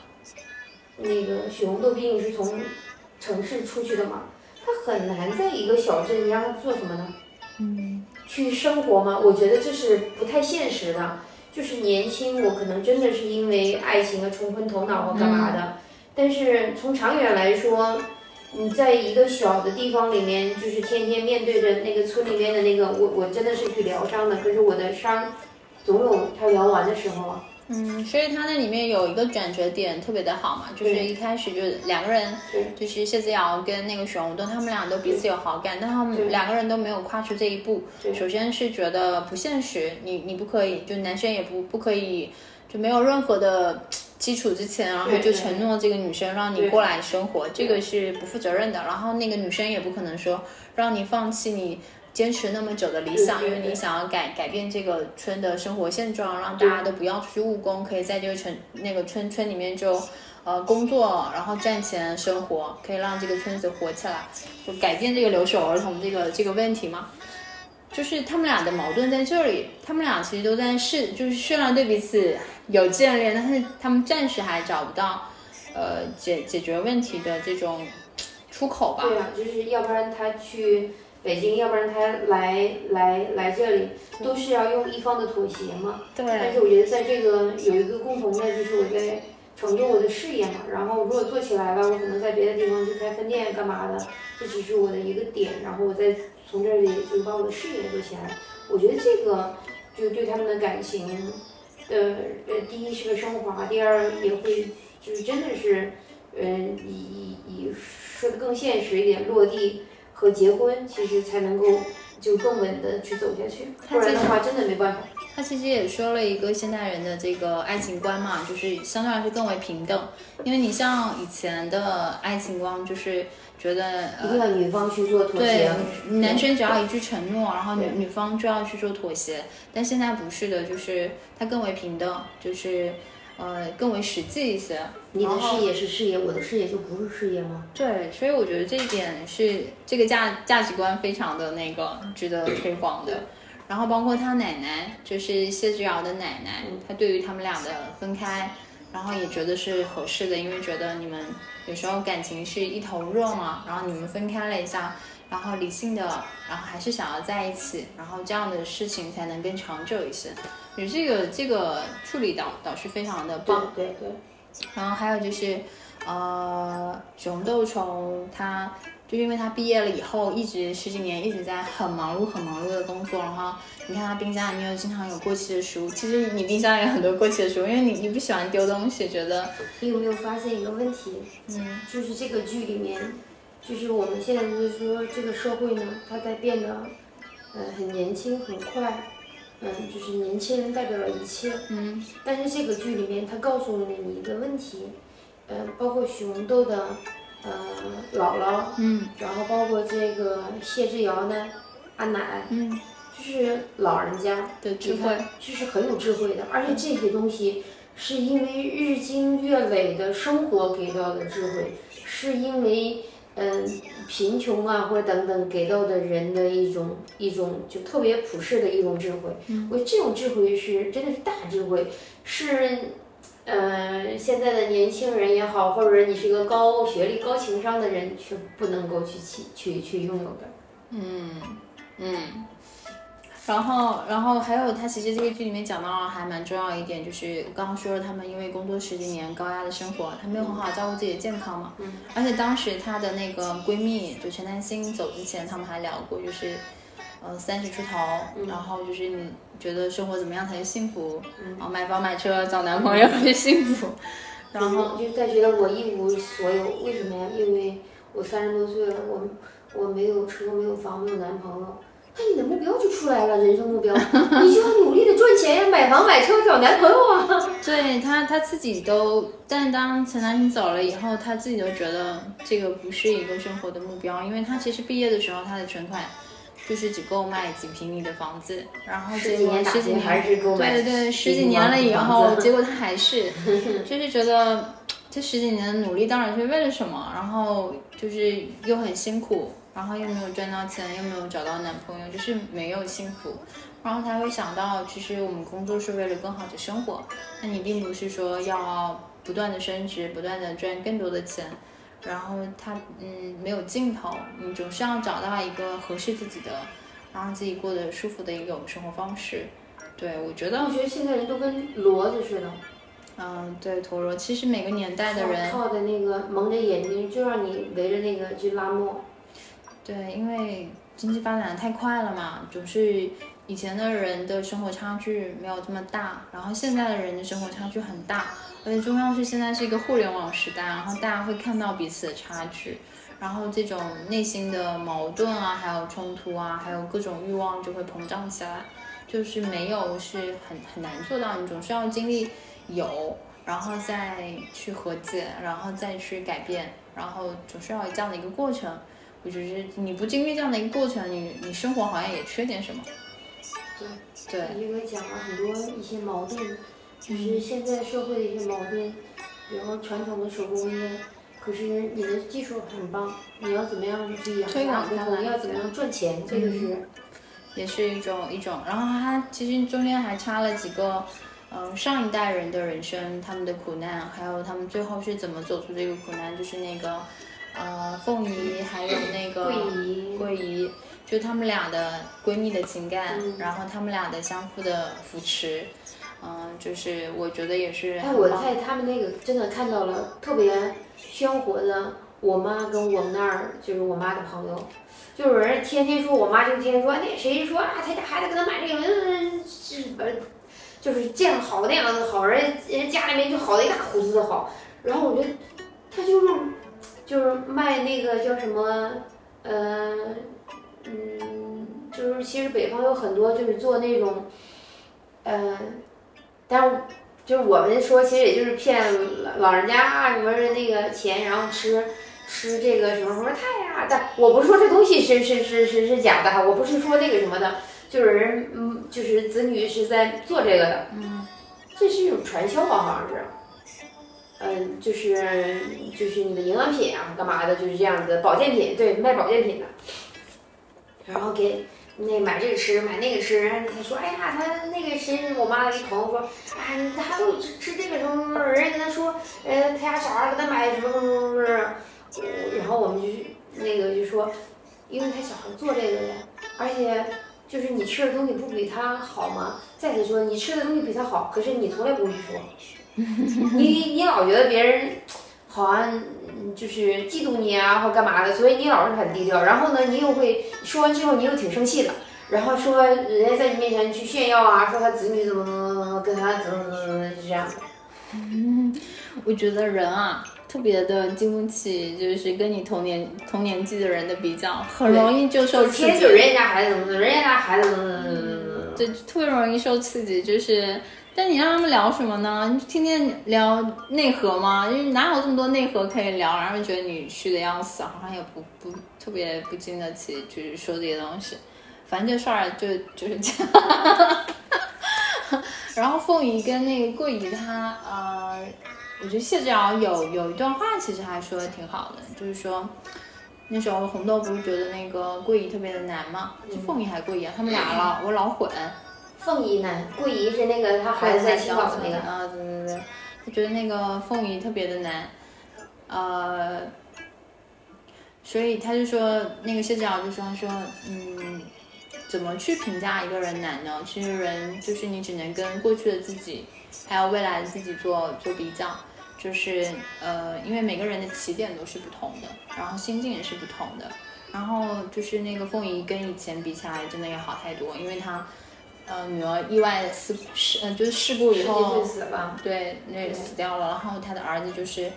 那个许红豆毕竟是从城市出去的嘛，他很难在一个小镇，你让他做什么呢？
嗯，
去生活吗？我觉得这是不太现实的。就是年轻，我可能真的是因为爱情啊冲昏头脑或干嘛的，但是从长远来说，你在一个小的地方里面，就是天天面对着那个村里面的那个，我我真的是去疗伤的，可是我的伤总有它疗完的时候。
嗯，所以他那里面有一个转折点特别的好嘛，就是一开始就是两个人，就是谢子瑶跟那个许红豆，他们俩都彼此有好感，但他们两个人都没有跨出这一步。首先是觉得不现实，你你不可以，就男生也不不可以，就没有任何的基础之前，然后就承诺这个女生让你过来生活，这个是不负责任的。然后那个女生也不可能说让你放弃你。坚持那么久的理想，因为你想要改改变这个村的生活现状，让大家都不要出去务工，可以在这个城那个村村里面就，呃工作，然后赚钱生活，可以让这个村子活起来，就改变这个留守儿童这个这个问题嘛。就是他们俩的矛盾在这里，他们俩其实都在试，就是虽然对彼此有眷恋，但是他们暂时还找不到，呃解解决问题的这种出口吧。
对啊，就是要不然他去。北京，要不然他来来来这里，都是要用一方的妥协嘛。
对。
但是我觉得在这个有一个共同的，就是我在成就我的事业嘛。然后如果做起来了，我可能在别的地方去开分店干嘛的，这只是我的一个点。然后我再从这里就把我的事业做起来。我觉得这个就对他们的感情的呃，第一是个升华，第二也会就是真的是，嗯，以以以说的更现实一点，落地。和结婚其实才能够就更稳的去走下去，不然的话真的没办法。
他其实也说了一个现代人的这个爱情观嘛，就是相对来说更为平等。因为你像以前的爱情观，就是觉得
一定要女方去做妥协，
男生只要一句承诺，然后女女方就要去做妥协。但现在不是的，就是它更为平等，就是。呃，更为实际一些。
你的事业是事业，我的事业就不是事业吗？
对，所以我觉得这一点是这个价价值观非常的那个值得推广的。然后包括他奶奶，就是谢之遥的奶奶，她对于他们俩的分开，然后也觉得是合适的，因为觉得你们有时候感情是一头热嘛，然后你们分开了一下。然后理性的，然后还是想要在一起，然后这样的事情才能更长久一些。你这个这个处理导导是非常的棒，
对对。
然后还有就是，呃，熊豆虫他就因为他毕业了以后，一直十几年一直在很忙碌很忙碌的工作。然后你看他冰箱里面又经常有过期的食物，其实你冰箱里有很多过期的食物，因为你你不喜欢丢东西，觉得。
你有没有发现一个问题？
嗯，
就是这个剧里面。就是我们现在就是说，这个社会呢，它在变得，呃，很年轻，很快，嗯，就是年轻人代表了一切，
嗯。
但是这个剧里面，它告诉了你一个问题，呃，包括许红豆的，呃，姥姥，
嗯，
然后包括这个谢之遥呢阿奶，
嗯，
就是老人家
的智慧，
就是很有智慧的，而且这些东西是因为日积月累的生活给到的智慧，是因为。嗯，贫穷啊，或者等等，给到的人的一种一种就特别普世的一种智慧。我觉得这种智慧是真的是大智慧，是呃，现在的年轻人也好，或者你是一个高学历、高情商的人，却不能够去去去去拥有的。
嗯嗯。然后，然后还有，他其实这个剧里面讲到还蛮重要一点，就是我刚刚说了，他们因为工作十几年高压的生活，他没有很好照顾自己的健康嘛。
嗯。
而且当时她的那个闺蜜，就陈丹青走之前，他们还聊过，就是，呃，三十出头，然后就是你觉得生活怎么样才是幸福？然后买房买车找男朋友是幸福。然后
就在觉得我一无所有，为什么呀？因为我三十多岁了，我我没有车，没有房，没有男朋友。那你的目标就出来了，人生目标，你就要努力的赚钱呀，买房买车找男朋友啊。
对他他自己都，但当陈丹青走了以后，他自己都觉得这个不是一个生活的目标，因为他其实毕业的时候他的存款就是只够买几平米的房子，然后结果十几年
还是够买
对对十几年了以后，结果他还是 就是觉得这十几年的努力当然是为了什么，然后就是又很辛苦。然后又没有赚到钱，又没有找到男朋友，就是没有幸福。然后他会想到，其实我们工作是为了更好的生活。那你并不是说要不断的升职，不断的赚更多的钱。然后他嗯没有尽头，你总是要找到一个合适自己的，让自己过得舒服的一种生活方式。对我觉得，
我觉得现在人都跟骡子似的。
嗯，对，陀螺。其实每个年代的人
靠的那个蒙着眼睛，就让你围着那个去拉磨。
对，因为经济发展的太快了嘛，总是以前的人的生活差距没有这么大，然后现在的人的生活差距很大，而且重要是现在是一个互联网时代，然后大家会看到彼此的差距，然后这种内心的矛盾啊，还有冲突啊，还有各种欲望就会膨胀起来，就是没有是很很难做到，你总是要经历有，然后再去和解，然后再去改变，然后总是要有这样的一个过程。我觉得你不经历这样的一个过程，你你生活好像也缺点什么。
对对，因为讲了很多一些矛盾，就是现在社会的一些矛盾，然后传统的手工业，可是你的技术很棒，你要怎么样去
推广它
来，要怎么样赚钱，这个是，
也是一种一种。然后它其实中间还插了几个，嗯，上一代人的人生，他们的苦难，还有他们最后是怎么走出这个苦难，就是那个。呃，凤仪还有那个
桂姨，
桂姨，就他们俩的闺蜜的情感，然后他们俩的相互的扶持，嗯，就是我觉得也是。
哎，我在他们那个真的看到了特别鲜活的我妈跟我们那儿就是我妈的朋友，就有人天天说我妈就天天说那谁说啊，他家孩子给他买这个，嗯，是不就是这样好那样的好，人人家里面就好的一塌糊涂的好，然后我觉得他就是。就是卖那个叫什么，呃，嗯，就是其实北方有很多就是做那种，嗯，但是就是我们说其实也就是骗老人家什么那个钱，然后吃吃这个什么什么菜呀。但我不是说这东西是是是是是假的哈，我不是说那个什么的，就是人嗯，就是子女是在做这个的，
嗯，
这是一种传销吧，好像是。嗯，就是就是你的营养品啊，干嘛的，就是这样子，保健品，对，卖保健品的，然后给那买这个吃，买那个吃，然后他说，哎呀，他那个谁，我妈的一朋友说，哎，他都吃吃这个什么什么，人家跟他说，呃，他家小孩儿给他买什么什么什么，然后我们就那个就说，因为他小孩做这个的，而且就是你吃的东西不比他好吗？再者说，你吃的东西比他好，可是你从来不会说。你你老觉得别人好像就是嫉妒你啊，或干嘛的，所以你老是很低调。然后呢，你又会说完之后，你又挺生气的，然后说人家在你面前去炫耀啊，说他子女怎么怎么怎么跟他怎么怎么怎么就这样。
嗯，我觉得人啊，特别的经不起就是跟你同年同年纪的人的比较，很容易就受刺激。
就人家家孩子怎么怎么，人家家孩子怎么怎么怎么怎么，
对，特别容易受刺激，就是。但你让他们聊什么呢？你天天聊内核吗？因为哪有这么多内核可以聊？然后觉得你虚的要死，好像也不不特别不经得起，就是说这些东西。反正这事儿就就是这样。然后凤仪跟那个桂姨，她呃，我觉得谢之遥有有一段话，其实还说的挺好的，就是说那时候红豆不是觉得那个桂姨特别的难吗？是凤仪还是桂姨？他们俩老我老混。
凤仪呢？桂仪是那个她孩子在青岛的那个。
啊，对对对，他觉得那个凤仪特别的难，呃，所以他就说那个谢之尧就说他说嗯，怎么去评价一个人难呢？其实人就是你只能跟过去的自己还有未来的自己做做比较。就是呃，因为每个人的起点都是不同的，然后心境也是不同的，然后就是那个凤仪跟以前比起来，真的要好太多，因为她呃女儿意外事事，呃就是事故以后，对，那死掉了，然后她的儿子就是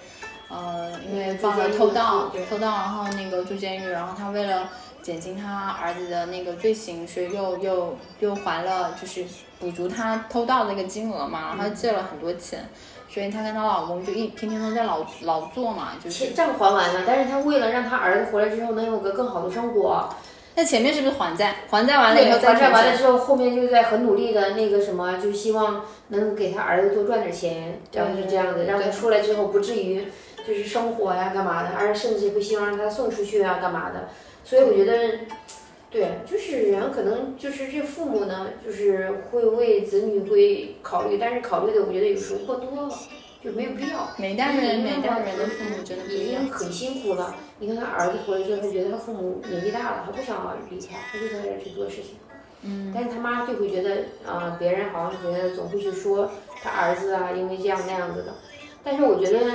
呃因为放了偷盗，偷盗，然后那个住监狱，然后他为了减轻他儿子的那个罪行，所以又又又还了，就是补足他偷盗那个金额嘛，然后借了很多钱。所以她跟她老公就一天天都在劳劳作嘛，就是
账还完了，但是她为了让她儿子回来之后能有个更好的生活，
那前面是不是还债？还债完了以后，
还债完了之后，后面就在很努力的那个什么，就希望能给他儿子多赚点钱，然后是这样的，让他出来之后不至于就是生活呀干嘛的，而甚至会希望让他送出去啊干嘛的。所以我觉得。对，就是人可能就是这父母呢，就是会为子女会考虑，但是考虑的我觉得有时候过多了，就没有必要。
每代人每代人的父母真的
已经很辛苦了。你看他儿子回来之后，他觉得他父母年纪大了，他不想离开，他就在这去做事情。
嗯。
但是他妈就会觉得呃，别人好像觉得总会去说他儿子啊，因为这样那样子的。但是我觉得。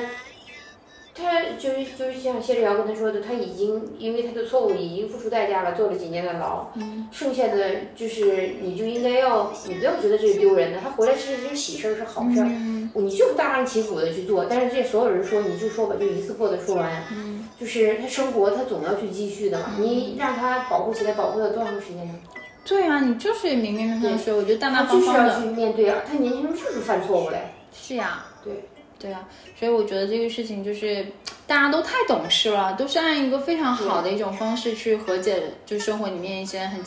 他就是就是像谢志尧跟他说的，他已经因为他的错误已经付出代价了，坐了几年的牢，剩下的就是你就应该要，你不要觉得这是丢人的，他回来是一件喜事儿，是好事儿，你就大张旗鼓的去做，但是这所有人说你就说吧，就一次过的说完，就是他生活他总要去继续的嘛，你让他保护起来，保护了多长时间呢？
对啊，你就是明明白白说，我觉得大大方
方的，就是要去面对啊，他年轻时候就是犯错误嘞，
是呀，
对。
对啊，所以我觉得这个事情就是大家都太懂事了，都是按一个非常好的一种方式去和解，就生活里面一些很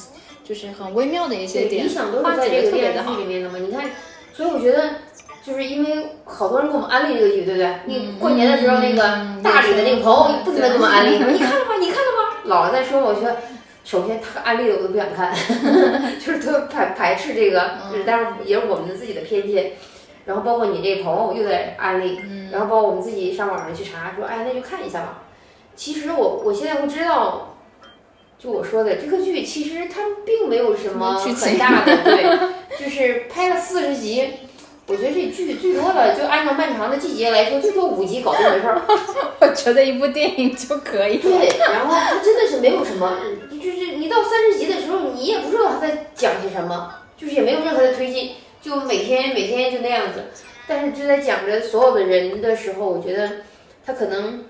就是很微妙的一些点，
理想都是在这个电视剧里面的嘛。你看，所以我觉得就是因为好多人给我们安利这个剧，对不对？你过年的时候那个大理的那个朋友不停的给我们安利，你看了吗？你看了吗？老在说，我觉得首先他安利的我都不想看，就是都排排斥这个，但是也是我们的自己的偏见。然后包括你这朋友又在安利，然后包括我们自己上网上去查，说哎那就看一下吧。其实我我现在会知道，就我说的这个剧，其实它并没有什么很大的，对，就是拍了四十集，我觉得这剧最多了就按照漫长的季节来说，最多五集搞定的事儿。
我觉得一部电影就可以。
对，然后它真的是没有什么，就是你到三十集的时候，你也不知道他在讲些什么，就是也没有任何的推进。就每天每天就那样子，但是就在讲着所有的人的时候，我觉得他可能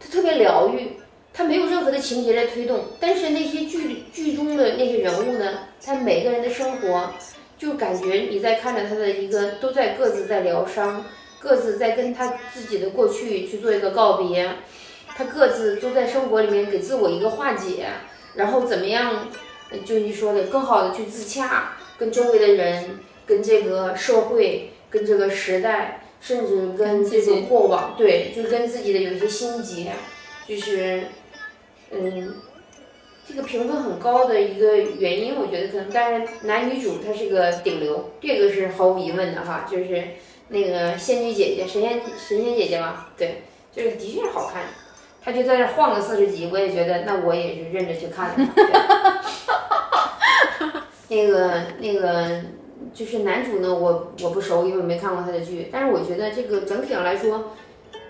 他特别疗愈，他没有任何的情节在推动，但是那些剧剧中的那些人物呢，他每个人的生活，就感觉你在看着他的一个都在各自在疗伤，各自在跟他自己的过去去做一个告别，他各自都在生活里面给自我一个化解，然后怎么样，就你说的更好的去自洽，跟周围的人。跟这个社会，跟这个时代，甚至跟这个过往，对，就跟自己的有些心结，就是，嗯，这个评分很高的一个原因，我觉得可能，但是男女主他是个顶流，这个是毫无疑问的哈，就是那个仙女姐姐，神仙神仙姐姐嘛，对，就是的确是好看，他就在这晃了四十集，我也觉得，那我也是认着去看的，那个那个。就是男主呢，我我不熟，因为没看过他的剧。但是我觉得这个整体上来说，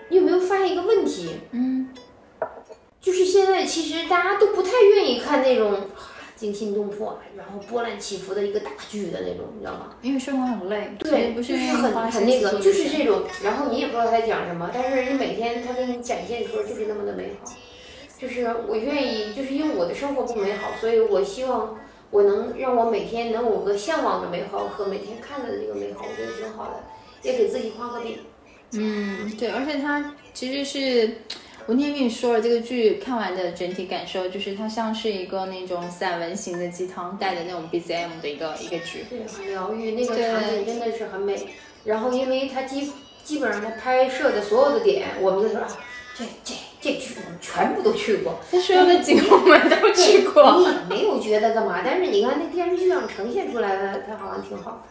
你有没有发现一个问题？
嗯，
就是现在其实大家都不太愿意看那种惊心动魄，然后波澜起伏的一个大剧的那种，你知道吗？
因为生活很累。
对，就是很很那个，就是这种。然后你也不知道他在讲什么，但是你每天他给你展现的时候就是那么的美好。就是我愿意，就是因为我的生活不美好，所以我希望。我能让我每天能有个向往的美好和每天看到的这个美好，我觉得挺好的，也给自己画个饼。
嗯，对，而且它其实是我那天跟你说了，这个剧看完的整体感受就是它像是一个那种散文型的鸡汤带的那种 BGM 的一个一个剧。
对，很疗愈，那个场景真的是很美。然后因为它基基本上它拍摄的所有的点，我们就说啊。这这这剧我们全部都去过，
他所有的景我们都去过。
你也没有觉得干嘛，但是你看那电视剧上呈现出来的，它好像挺好。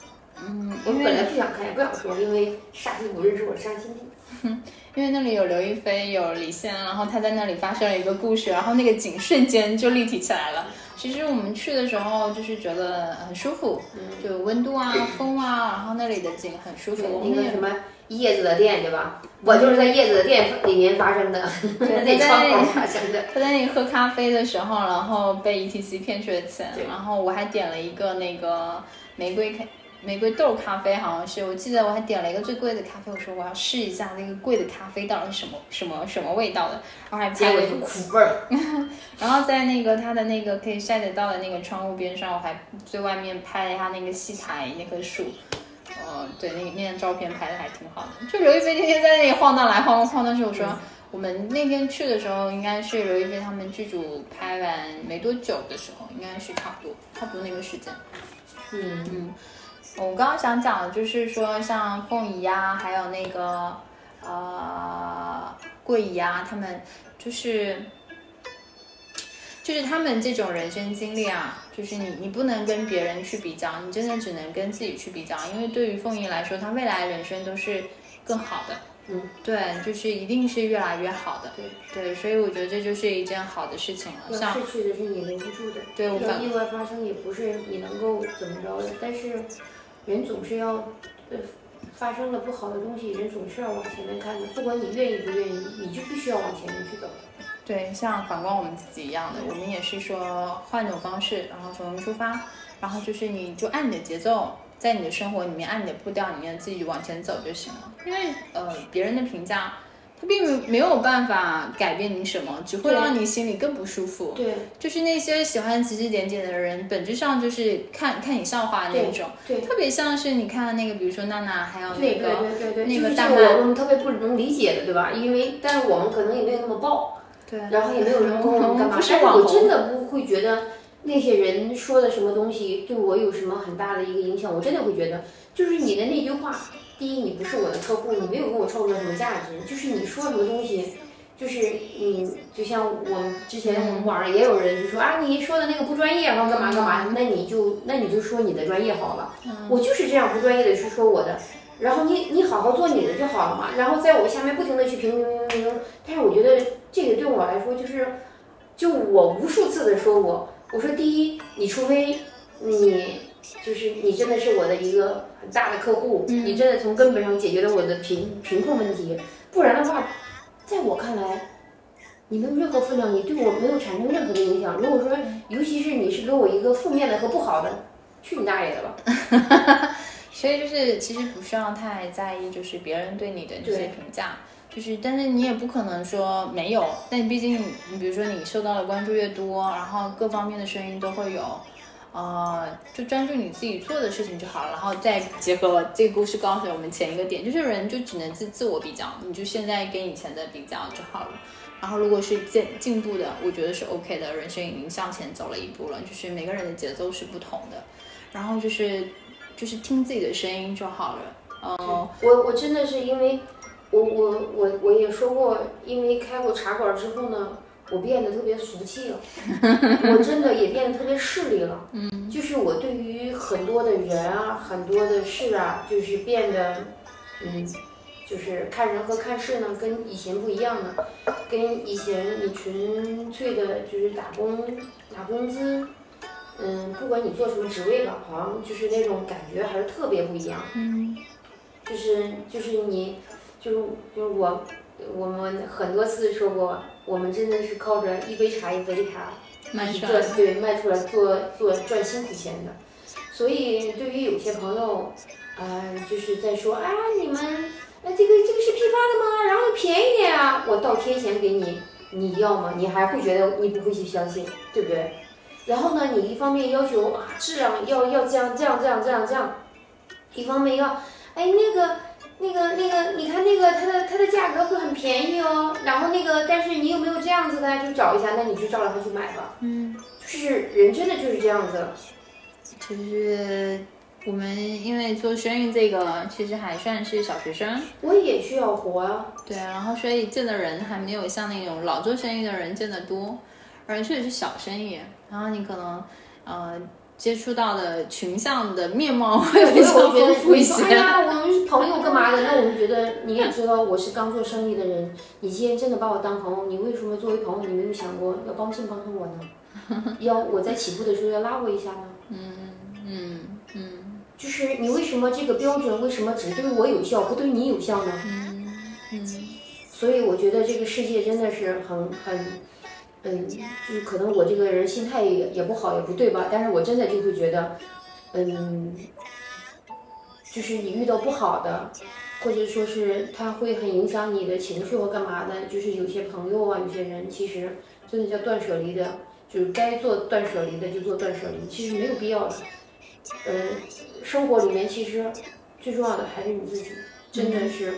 嗯，
我本来不想看，也不想说，因为杀鸡不认识我伤心地。
因为那里有刘亦菲，有李现，然后他在那里发生了一个故事，然后那个景瞬间就立体起来了。其实我们去的时候就是觉得很舒服，就温度啊、风啊，然后那里的景很舒服。我们也
那个什么叶子的店，对吧？我就是在叶子的店里面发生的，那窗口发生的。
他在那里喝咖啡的时候，然后被 ETC 骗去了钱，然后我还点了一个那个玫瑰咖玫瑰豆咖啡，好像是我记得我还点了一个最贵的咖啡，我说我要试一下那个贵的咖啡到底是什么什么什么味道的，然后还拍了
是苦味儿，
然后在那个它的那个可以晒得到的那个窗户边上，我还最外面拍了一下那个戏台那棵树。呃，对，那那张照片拍的还挺好的。就刘亦菲天天在那里晃荡来晃晃荡去，我说、我们那天去的时候，应该是刘亦菲他们剧组拍完没多久的时候，应该是差不多差不多那个时间。
嗯嗯，
我刚刚想讲的就是说，像凤仪呀，还有那个呃桂姨啊，他们就是就是他们这种人生经历啊，就是你你不能跟别人去比较，你真的只能跟自己去比较，因为对于凤仪来说，她未来人生都是更好的。
嗯，
对，就是一定是越来越好的。
对
对，所以我觉得这就是一件好的事情了。
要
像
失去的是你留不住的，
对我反
要意外发生也不是你能够怎么着的，但是人总是要，呃，发生了不好的东西，人总是要往前面看的，不管你愿意不愿意，你就必须要往前面去走。
对，像反观我们自己一样的，我们也是说换种方式，然后从零出发，然后就是你就按你的节奏，在你的生活里面按你的步调里面自己往前走就行了。因为呃别人的评价，他并没没有办法改变你什么，只会让你心里更不舒服。
对
就是那些喜欢指指点点的人，本质上就是看看你笑话的那种，
对
特别像是你看那个，比如说娜娜，还有那个
对对对，
那
就是
个大
我们特别不能理解的，对吧？因为但是我们可能也没有那么爆。
对，
然后也没有人跟我们干嘛，但是我真的不会觉得那些人说的什么东西对我有什么很大的一个影响，我真的会觉得，就是你的那句话，第一你不是我的客户，你没有给我创造什么价值，就是你说什么东西。就是嗯，就像我们之前我们网上也有人就说啊，你说的那个不专业，然后干嘛干嘛，那你就那你就说你的专业好了。我就是这样不专业的去说我的，然后你你好好做你的就好了嘛，然后在我下面不停的去评评评评评，但是我觉得这个对我来说就是，就我无数次的说我，我说第一，你除非你就是你真的是我的一个很大的客户，你真的从根本上解决了我的贫贫困问题，不然的话，在我看来。你没有任何分量，你对我没有产生任何的影响。如果说，尤其是你是给我一个负面的和不好的，去你大爷的吧！
所以就是其实不需要太在意，就是别人对你的这些评价，就是但是你也不可能说没有，但毕竟你比如说你受到的关注越多，然后各方面的声音都会有，呃，就专注你自己做的事情就好了，然后再结合这个故事告诉我们前一个点，就是人就只能自自我比较，你就现在跟以前的比较就好了。然后如果是进进步的，我觉得是 OK 的，人生已经向前走了一步了，就是每个人的节奏是不同的，然后就是就是听自己的声音就好了。嗯，
我我真的是因为，我我我我也说过，因为开过茶馆之后呢，我变得特别俗气了，我真的也变得特别势利了。嗯，就是我对于很多的人啊，很多的事啊，就是变得，嗯，就是看人和看事呢，跟以前不一样了。跟以前你纯粹的就是打工拿工资，嗯，不管你做什么职位吧，好像就是那种感觉还是特别不一样。
嗯，
就是就是你，就是就是我，我们很多次说过，我们真的是靠着一杯茶一杯茶
卖出来
对卖出来做做赚辛苦钱的。所以对于有些朋友，啊、就是在说啊，你们那这个这个是批发的吗？然后便宜点啊，我倒贴钱给你，你要吗？你还会觉得你不会去相信，对不对？然后呢，你一方面要求啊质量要要这样这样这样这样这样，一方面要哎那个。那个那个，你看那个它的它的价格会很便宜哦，然后那个，但是你有没有这样子的，就找一下，那你就照着它去买吧。
嗯，
就是人真的就是这样子，
其实我们因为做生意这个，其实还算是小学生，
我也需要活啊。
对啊，然后所以见的人还没有像那种老做生意的人见得多，而且是小生意，然后你可能呃接触到的群像的面貌会比较丰富一
些哎。呀，我们是朋友干嘛的？那我们觉得你也知道我是刚做生意的人，你既然真的把我当朋友，你为什么作为朋友你没有想过要帮衬帮衬我呢？要我在起步的时候要拉我一下呢？
嗯嗯
就是你为什么这个标准为什么只对我有效，不对你有效呢？
嗯嗯
所以我觉得这个世界真的是很很，嗯，就是可能我这个人心态也也不好，也不对吧？但是我真的就会觉得，嗯，就是你遇到不好的，或者说是他会很影响你的情绪或干嘛的，就是有些朋友啊，有些人其实真的叫断舍离的，就是该做断舍离的就做断舍离，其实没有必要的。嗯，生活里面其实最重要的还是你自己，真的是。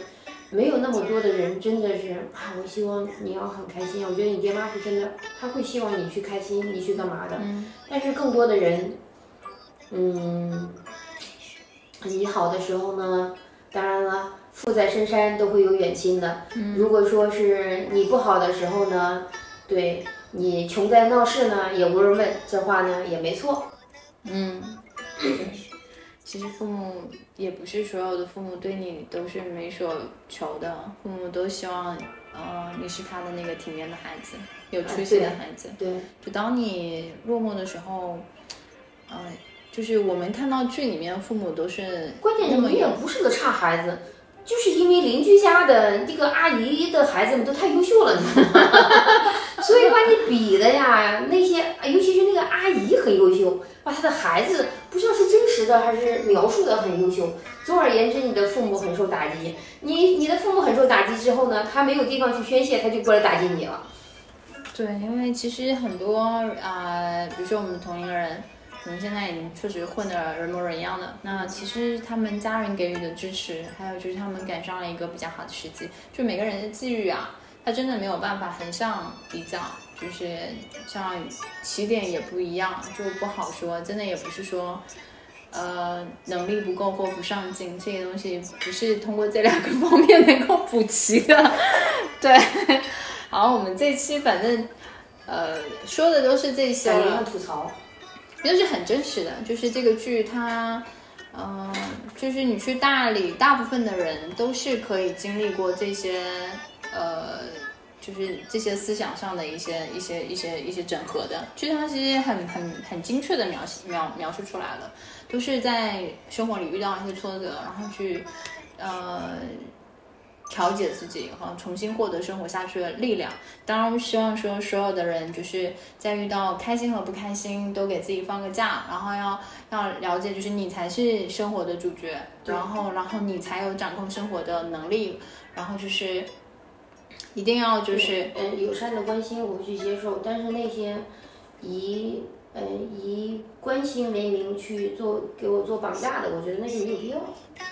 没有那么多的人真的是啊，我希望你要很开心。我觉得你爹妈是真的，他会希望你去开心，你去干嘛的。但是更多的人，嗯，你好的时候呢，当然了，富在深山都会有远亲的。如果说是你不好的时候呢，对你穷在闹市呢，也无人问，这话呢也没错。
嗯，其实父母也不是所有的父母对你都是没所求的，父母都希望，呃，你是他的那个体面的孩子，有出息的孩子。
对，
就当你落寞的时候，呃，就是我们看到剧里面父母都是
关键是你也不是个差孩子，就是因为邻居家的这个阿姨的孩子们都太优秀了？所以把你比的呀，那些尤其是那个阿姨很优秀，把他的孩子不知道是真实的还是描述的很优秀。总而言之，你的父母很受打击，你你的父母很受打击之后呢，他没有地方去宣泄，他就过来打击你了。
对，因为其实很多啊、比如说我们同龄人，可能现在已经确实混得人模人样的。那其实他们家人给予的支持，还有就是他们赶上了一个比较好的时机，就每个人的际遇啊，他真的没有办法横向比较，就是像起点也不一样，就不好说。真的也不是说。呃，能力不够或不上进，这些东西不是通过这两个方面能够补齐的。对，好，我们这期反正呃说的都是这些
感觉
了
吐槽。
就是很真实的，就是这个剧它，嗯、就是你去大理，大部分的人都是可以经历过这些，呃，就是这些思想上的一些一些一些一些整合的，就是它其实很很很精确的描描描述出来了，都是在生活里遇到一些挫折，然后去，呃。调节自己，然后重新获得生活下去的力量。当然，希望说所有的人就是在遇到开心和不开心，都给自己放个假，然后要要了解，就是你才是生活的主角，然后然后你才有掌控生活的能力，然后就是一定要就是
嗯，友善的关心我会去接受，但是那些以呃以关心为名去做给我做绑架的，我觉得那是没有必要。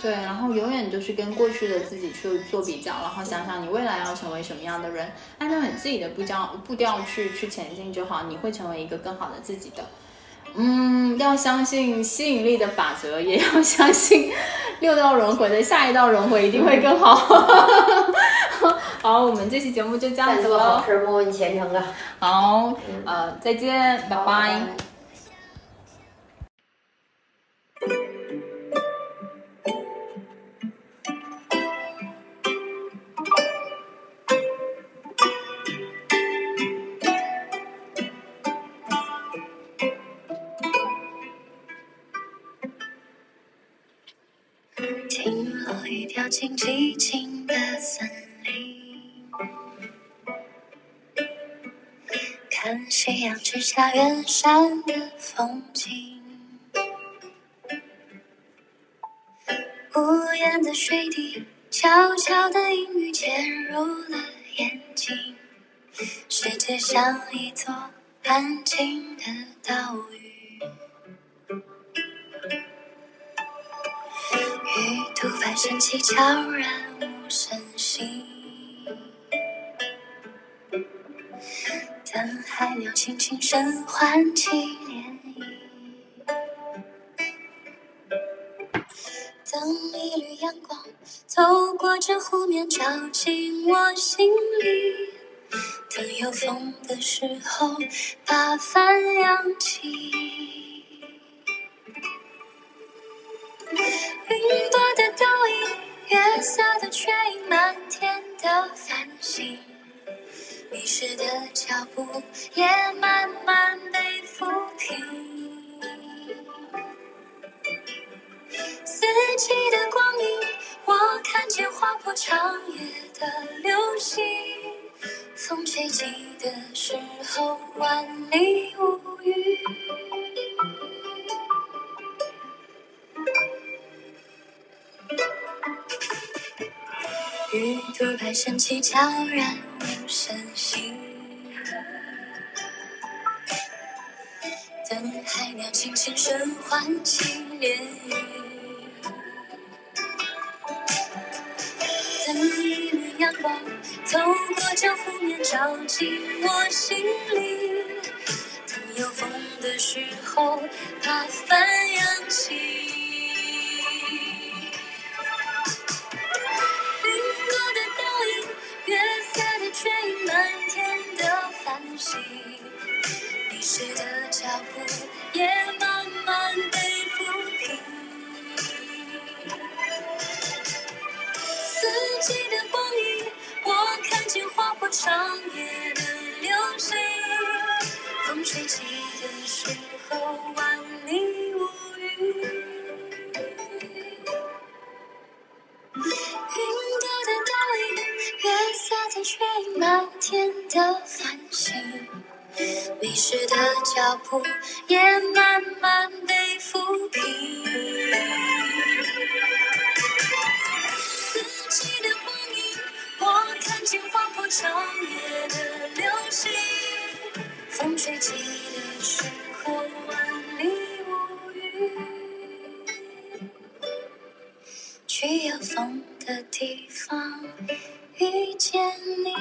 对，然后永远都是跟过去的自己去做比较，然后想想你未来要成为什么样的人，按照你自己的步调步调去去前进就好，你会成为一个更好的自己的。嗯，要相信吸引力的法则，也要相信 六道轮回的下一道轮回一定会更好。好，我们这期节目就这样子
了做好
喽。
事，莫问前程啊！
好，呃，再见，拜
好
拜。
听进寂静的森林，看夕阳之下远山的风景。屋檐的水滴，悄悄的阴雨潜入了眼睛，世界像一座安静的岛屿。雨突然升起，悄然无声息。等海鸟轻轻声唤起涟漪。等一缕阳光透过这湖面，照进我心里。等有风的时候，把帆扬起。月色的缺影，满天的繁星。迷失的脚步也慢慢被抚平。四季的光影，我看见划破长夜的流星。风吹起的时候，万里无云。鱼肚白升起，悄然无声息。等海鸟轻轻声唤起涟漪。等一缕阳光透过这湖面照进我心里。等有风的时候，把帆扬起。迷失的脚步也慢慢被抚平。四季的光阴，我看见划破长夜的流星。风吹起的时候，万里无云。月色的缺影，满天的繁星。迷失的脚步也慢慢被抚平。四季的光影，我看见划破长夜的流星。风吹起的时候，万里无云。去有风的地方遇见你。